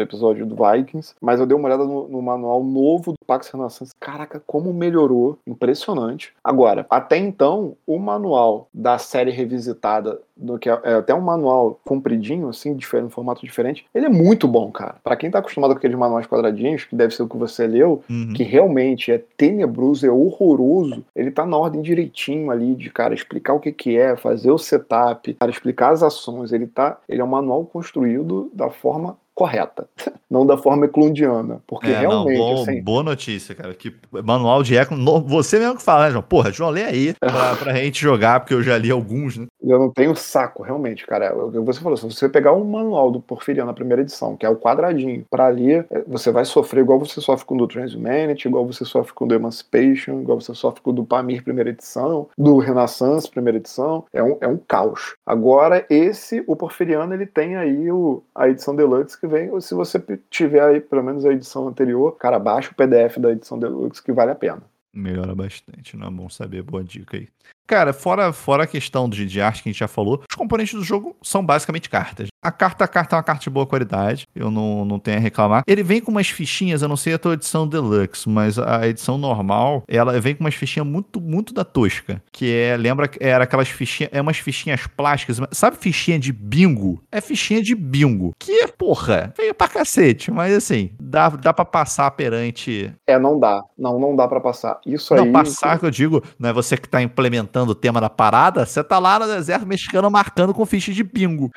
episódio do Vikings. Mas eu dei uma olhada no, no manual novo do Pax Renaissance. Caraca, como melhorou! Impressionante. Agora, até então, o manual da série revisitada, do que é, é até um manual compridinho, assim, diferente, um formato diferente, ele é muito bom, cara. Pra quem tá acostumado com aqueles manuais quadradinhos, que deve ser o que você leu, Uhum. que realmente é tenebroso, é horroroso, ele tá na ordem direitinho ali de, cara, explicar o que que é, fazer o setup, cara, explicar as ações, ele tá, ele é um manual construído da forma correta, não da forma eclundiana, porque É, não, realmente, bom- assim, boa notícia, cara. Que manual de Eco. Você mesmo que fala, né, João? Porra, João, lê aí pra, pra gente jogar, porque eu já li alguns, né? Eu não tenho saco, realmente, cara. Você falou, se você pegar um manual do Porfiriano na primeira edição, que é o quadradinho, pra ler, é, você vai sofrer igual você sofre com o do Transhumanity, igual você sofre com o do Emancipation, igual você sofre com o do Pamir primeira edição, do Renaissance primeira edição. É um, é um caos. Agora, esse, o Porfiriano, ele tem aí o, a edição Deluxe que vem. Se você tiver aí pelo menos a edição anterior, cara, baixa o PDF da edição Deluxe que vale a pena. Melhora bastante, não é bom saber. Boa dica aí. Cara, fora, fora a questão de, de arte que a gente já falou, os componentes do jogo são basicamente cartas. A carta, a carta é uma carta de boa qualidade, eu não, não tenho a reclamar. Ele vem com umas fichinhas, eu não sei a tua edição deluxe, mas a edição normal, ela vem com umas fichinhas muito, muito da tosca. Que é, lembra, que era aquelas fichinhas, é umas fichinhas plásticas, sabe fichinha de bingo? É fichinha de bingo. Que, porra, veio pra cacete, mas assim, dá, dá pra passar perante É, não dá. Não, não dá pra passar. Isso não, aí. passar que eu digo, não é você que tá implementando o tema da parada, você tá lá no deserto mexicano marcando com ficha de bingo.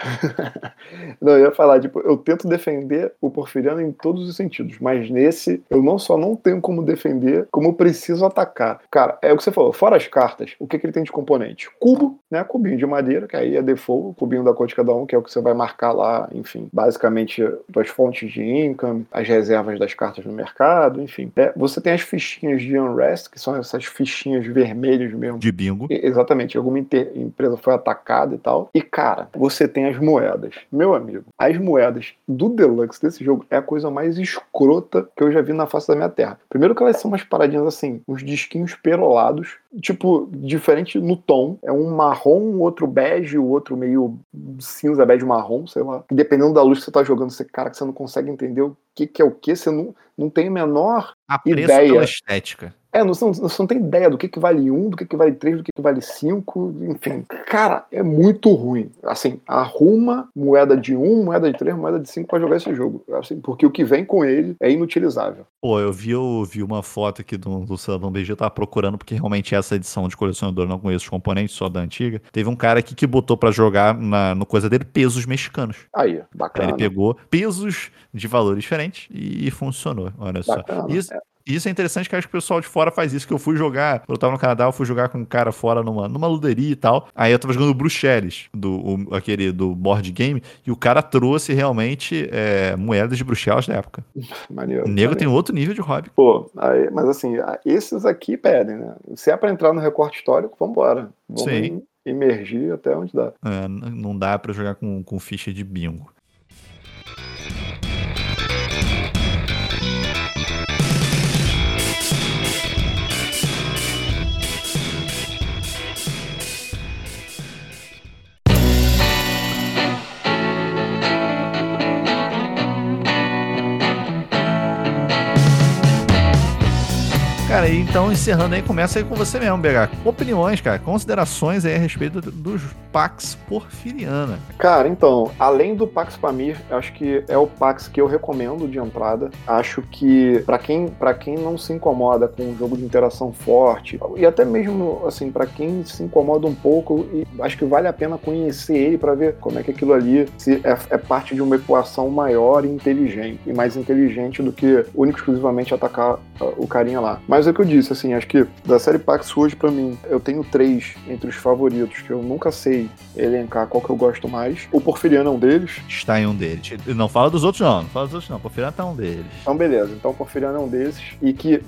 Não, eu ia falar, tipo, eu tento defender o Porfiriano em todos os sentidos, mas nesse eu não só não tenho como defender, como preciso atacar. Cara, é o que você falou, fora as cartas, o que, que ele tem de componente? Cubo, né? Cubinho de madeira, que aí é default, cubinho da cor de cada um, que é o que você vai marcar lá, enfim, basicamente as fontes de income, as reservas das cartas no mercado, enfim. É, você tem as fichinhas de Unrest, que são essas fichinhas vermelhas mesmo. De bingo. E- Exatamente, alguma empresa foi atacada e tal. E, cara, você tem as moedas. Meu amigo, as moedas do Deluxe desse jogo é a coisa mais escrota que eu já vi na face da minha terra. Primeiro que elas são umas paradinhas assim, uns disquinhos perolados, tipo, diferente no tom. É um marrom, o outro bege, o outro meio cinza, bege marrom, sei lá. Dependendo da luz que você tá jogando, você, cara, que você não consegue entender o que, que é o que, você não, não tem a menor A Ideia. estética. É, não, não, você não tem ideia do que, que vale um, do que, que vale três, do que, que vale cinco, enfim. Cara, é muito ruim. Assim, arruma moeda de um, moeda de três, moeda de cinco pra jogar esse jogo. Assim, porque o que vem com ele é inutilizável. Pô, eu vi, eu vi uma foto aqui do, do Cidadão BG, tava procurando, porque realmente essa edição de colecionador não conheço os componentes, só da antiga. Teve um cara aqui que botou para jogar na, no coisa dele pesos mexicanos. Aí, bacana. Aí ele pegou pesos de valores diferentes e funcionou. Olha bacana. só. Isso, é. Isso é interessante que acho que o pessoal de fora faz isso, que eu fui jogar, eu tava no Canadá, eu fui jogar com um cara fora numa, numa luderia e tal. Aí eu tava jogando Bruxelas, do, o, aquele do board game, e o cara trouxe realmente é, moedas de Bruxelas da época. Maneiro. O nego tem outro nível de hobby. Pô, aí, mas assim, esses aqui pedem, né? Se é pra entrar no recorte histórico, vambora. Vamos Sim. emergir até onde dá. É, não dá para jogar com, com ficha de bingo. Então encerrando aí, começa aí com você mesmo, BH. Opiniões, cara, considerações aí a respeito dos Pax Porfiriana. Cara, então, além do Pax Pamir, acho que é o Pax que eu recomendo de entrada. Acho que para quem para quem não se incomoda com um jogo de interação forte e até mesmo assim para quem se incomoda um pouco, acho que vale a pena conhecer ele para ver como é que aquilo ali se é, é, parte de uma equação maior e inteligente e mais inteligente do que único exclusivamente atacar uh, o carinha lá. Mas é o que eu disse, assim, acho que da série Pax hoje, para mim, eu tenho três entre os favoritos, que eu nunca sei elencar qual que eu gosto mais. O Porfiriano é um deles. Está em um deles. Não fala dos outros, não. Não fala dos outros, não. Porfiriano tá um deles. Então, beleza. Então, o Porfiriano é um desses. E que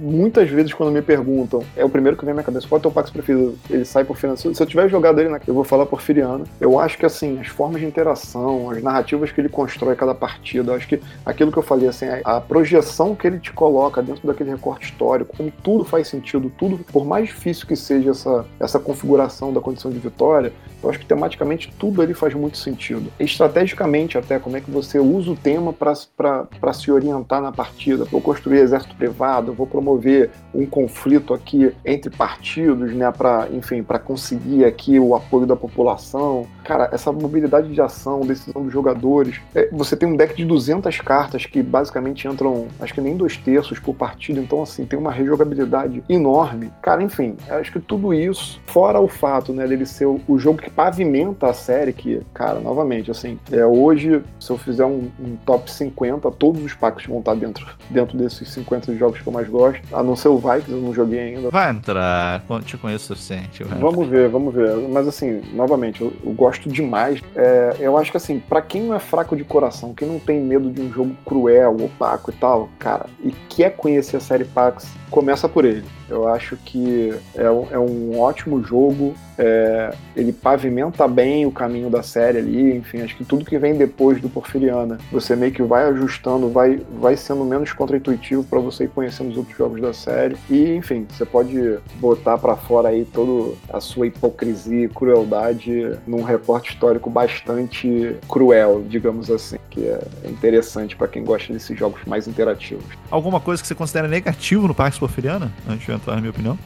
muitas vezes quando me perguntam, é o primeiro que vem na minha cabeça, qual é o teu Pax preferido? Ele sai porfiriano. Se eu tiver jogado ele, na... eu vou falar porfiriano. Eu acho que, assim, as formas de interação, as narrativas que ele constrói cada partida, acho que aquilo que eu falei, assim, a projeção que ele te coloca dentro daquele recorte histórico, como tudo faz sentido, tudo, por mais difícil que seja essa, essa configuração da condição de vitória, eu acho que tematicamente tudo ali faz muito sentido. Estrategicamente, até, como é que você usa o tema para se orientar na partida. Vou construir exército privado, vou promover um conflito aqui entre partidos, né, para, enfim, para conseguir aqui o apoio da população. Cara, essa mobilidade de ação, decisão dos jogadores. É, você tem um deck de 200 cartas que basicamente entram, acho que nem dois terços por partido, então assim, tem uma rejogabilidade enorme. Cara, enfim, acho que tudo isso, fora o fato, né, dele ser o, jogo que pavimenta a série, que, cara, novamente, assim, é, hoje, se eu fizer um, um top 50, todos os packs vão estar dentro, dentro desses 50 jogos que eu mais gosto. A não ser o Vikings, eu não joguei ainda. Vai entrar, te conheço o suficiente. Vamos ver, vamos ver. Mas assim, novamente, eu, eu gosto demais. É, eu acho que assim, para quem não é fraco de coração, quem não tem medo de um jogo cruel, opaco e tal, cara, e quer conhecer a série Pax, começa por ele. Eu acho que é um, é um ótimo jogo. É, ele pavimenta bem o caminho da série ali. Enfim, acho que tudo que vem depois do Porfiriana, você meio que vai ajustando, vai, vai sendo menos contraintuitivo para você ir conhecendo os outros jogos da série. E, enfim, você pode botar para fora aí toda a sua hipocrisia e crueldade num recorte histórico bastante cruel, digamos assim, que é interessante para quem gosta desses jogos mais interativos. Alguma coisa que você considera negativo no Pax Porfiriana? Antes entrar na minha opinião.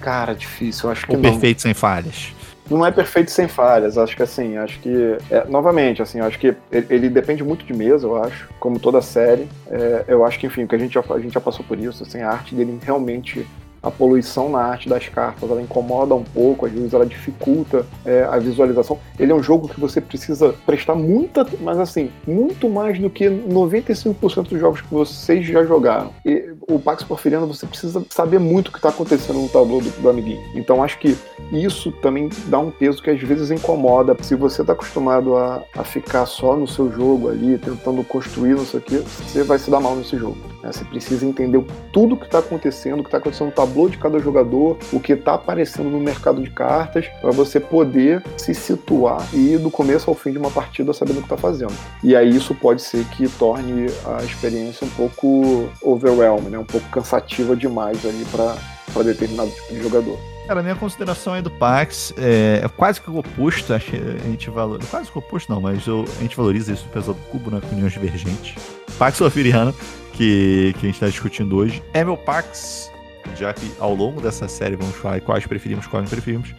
Cara, difícil, eu acho que Ou não. perfeito sem falhas não é perfeito sem falhas. Acho que assim, acho que. É, novamente, assim, acho que ele, ele, depende muito de mesa, eu acho, como toda série. É, eu acho que, enfim, que a gente já, a gente já passou por isso, assim, a arte dele realmente a poluição na arte das cartas, ela incomoda um pouco, às vezes ela dificulta é, a visualização. Ele é um jogo que você precisa prestar muita, mas assim, muito mais do que 95% dos jogos que vocês já jogaram. E o Pax Porfiriano você precisa saber muito o que está acontecendo no tabuleiro do, do amiguinho. Então acho que isso também dá um peso que às vezes incomoda. Se você está acostumado a, a ficar só no seu jogo ali, tentando construir não sei o que, você vai se dar mal nesse jogo. Né? Você precisa entender tudo o que está acontecendo, o que está acontecendo no tablô de cada jogador, o que está aparecendo no mercado de cartas, para você poder se situar e ir do começo ao fim de uma partida sabendo o que está fazendo. E aí isso pode ser que torne a experiência um pouco overwhelming, né? um pouco cansativa demais ali para determinado tipo de jogador. Cara, minha consideração aí do Pax é, é quase que o oposto, a gente valoriza. Quase que o oposto não, mas eu, a gente valoriza isso no pesado do cubo, né? Com divergentes. Pax Sofiriano, que, que a gente está discutindo hoje, é meu Pax já que ao longo dessa série vamos falar quais preferimos, quais não preferimos.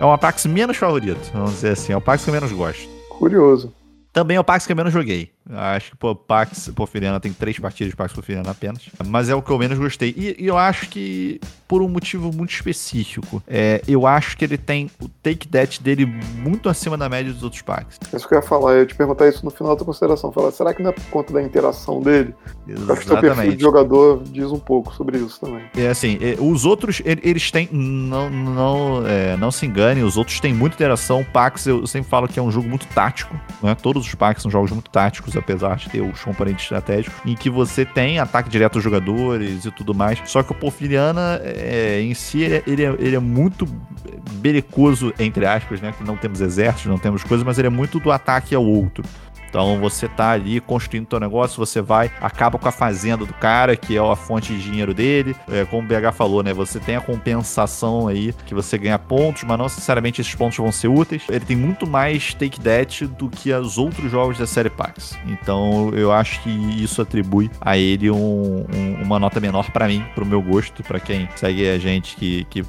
É um Apax menos favorito, vamos dizer assim. É o Apax que eu menos gosto. Curioso. Também é o Pax que eu menos joguei. Acho que, pô, Pax Porfiriana tem três partidas de Pax Porfiriana apenas. Mas é o que eu menos gostei. E, e, eu acho que, por um motivo muito específico, é, eu acho que ele tem o take that dele muito acima da média dos outros Pax. Isso que eu ia falar, eu ia te perguntar isso no final da consideração. Falar, será que não é por conta da interação dele? Exatamente. Acho que o perfil de jogador diz um pouco sobre isso também. É assim, é, os outros, eles têm. Não, não, é, não se engane, os outros têm muita interação. Pax, eu sempre falo que é um jogo muito tático, né? Todos os Pax são jogos muito táticos apesar de ter os componentes estratégicos, em que você tem ataque direto aos jogadores e tudo mais. Só que o Porfiriana, é, em si, ele é, ele é, ele é muito belicoso, entre aspas, né? Que não temos exército, não temos coisas, mas ele é muito do ataque ao outro. Então você tá ali construindo teu negócio, você vai, acaba com a fazenda do cara, que é a fonte de dinheiro dele. É, como o BH falou, né? Você tem a compensação aí, que você ganha pontos, mas não necessariamente esses pontos vão ser úteis. Ele tem muito mais take that do que os outros jogos da série Pax. Então eu acho que isso atribui a ele um, um, uma nota menor para mim, pro meu gosto, para quem segue a gente que, que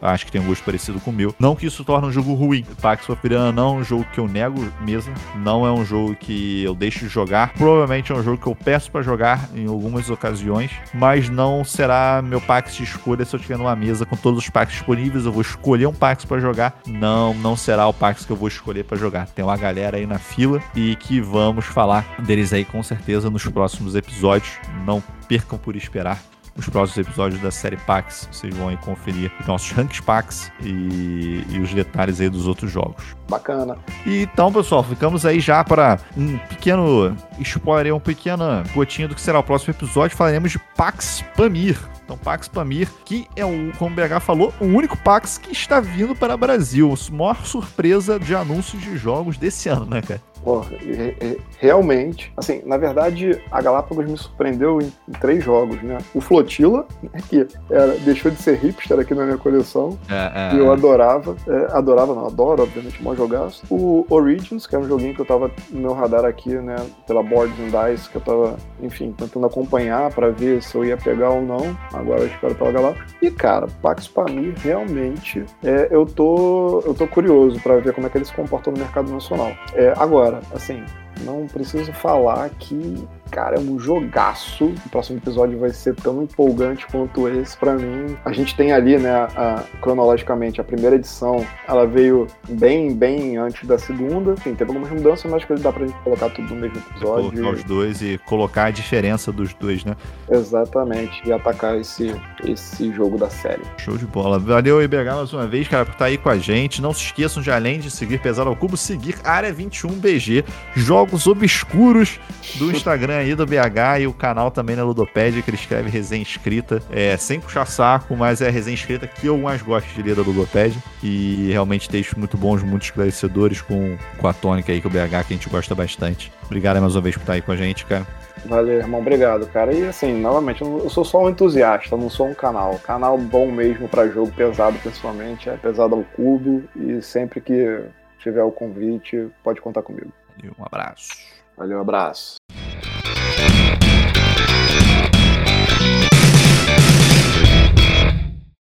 acho que tem um gosto parecido com o meu. Não que isso torne um jogo ruim. Pax Papirana não é um jogo que eu nego mesmo. Não é um jogo que eu deixo de jogar. Provavelmente é um jogo que eu peço para jogar em algumas ocasiões, mas não será meu Pax de escolha se eu tiver numa mesa com todos os Pax disponíveis. Eu vou escolher um Pax para jogar. Não, não será o Pax que eu vou escolher para jogar. Tem uma galera aí na fila e que vamos falar deles aí com certeza nos próximos episódios. Não percam por esperar os próximos episódios da série Pax. Vocês vão aí conferir os nossos ranks Pax e, e os detalhes aí dos outros jogos. Bacana. E, então, pessoal, ficamos aí já para um pequeno spoiler, um pequeno gotinho do que será o próximo episódio. Falaremos de Pax Pamir. Então, Pax Pamir, que é o, como o BH falou, o único Pax que está vindo para o Brasil. Maior surpresa de anúncios de jogos desse ano, né, cara? Pô, realmente, assim, na verdade, a Galápagos me surpreendeu em, em três jogos, né? O Flotila, né, que era, deixou de ser hipster aqui na minha coleção, é, é, eu adorava, é, adorava, não, adoro, obviamente, mó jogaço. O Origins, que era um joguinho que eu tava no meu radar aqui, né, pela Boards and Dice, que eu tava, enfim, tentando acompanhar para ver se eu ia pegar ou não, agora eu espero pela Galápagos. E, cara, Pax Pamir, realmente, é, eu, tô, eu tô curioso para ver como é que ele se comporta no mercado nacional. É, agora, cara, assim, não preciso falar que cara, é um jogaço. O próximo episódio vai ser tão empolgante quanto esse para mim. A gente tem ali, né, a, a, cronologicamente, a primeira edição, ela veio bem, bem antes da segunda. Enfim, teve algumas mudanças, mas acho que dá pra gente colocar tudo no mesmo episódio. Colocar os dois e colocar a diferença dos dois, né? Exatamente, e atacar esse, esse jogo da série. Show de bola. Valeu, IBH, mais uma vez, cara, por estar aí com a gente. Não se esqueçam de, além de seguir Pesado ao Cubo, seguir Área 21BG, jogos obscuros do Instagram aí do BH e o canal também na Ludopédia, que ele escreve resenha escrita. É, sem puxar saco, mas é a resenha escrita que eu mais gosto de ler da Ludopédia. E realmente textos muito bons, muito esclarecedores com, com a tônica aí que o BH, que a gente gosta bastante. Obrigado mais uma vez por estar aí com a gente, cara. Valeu, irmão, obrigado, cara. E assim, novamente, eu sou só um entusiasta, não sou um canal. Canal bom mesmo para jogo pesado, principalmente, é pesado ao cubo. E sempre que tiver o convite, pode contar comigo. Um abraço. Valeu, um abraço.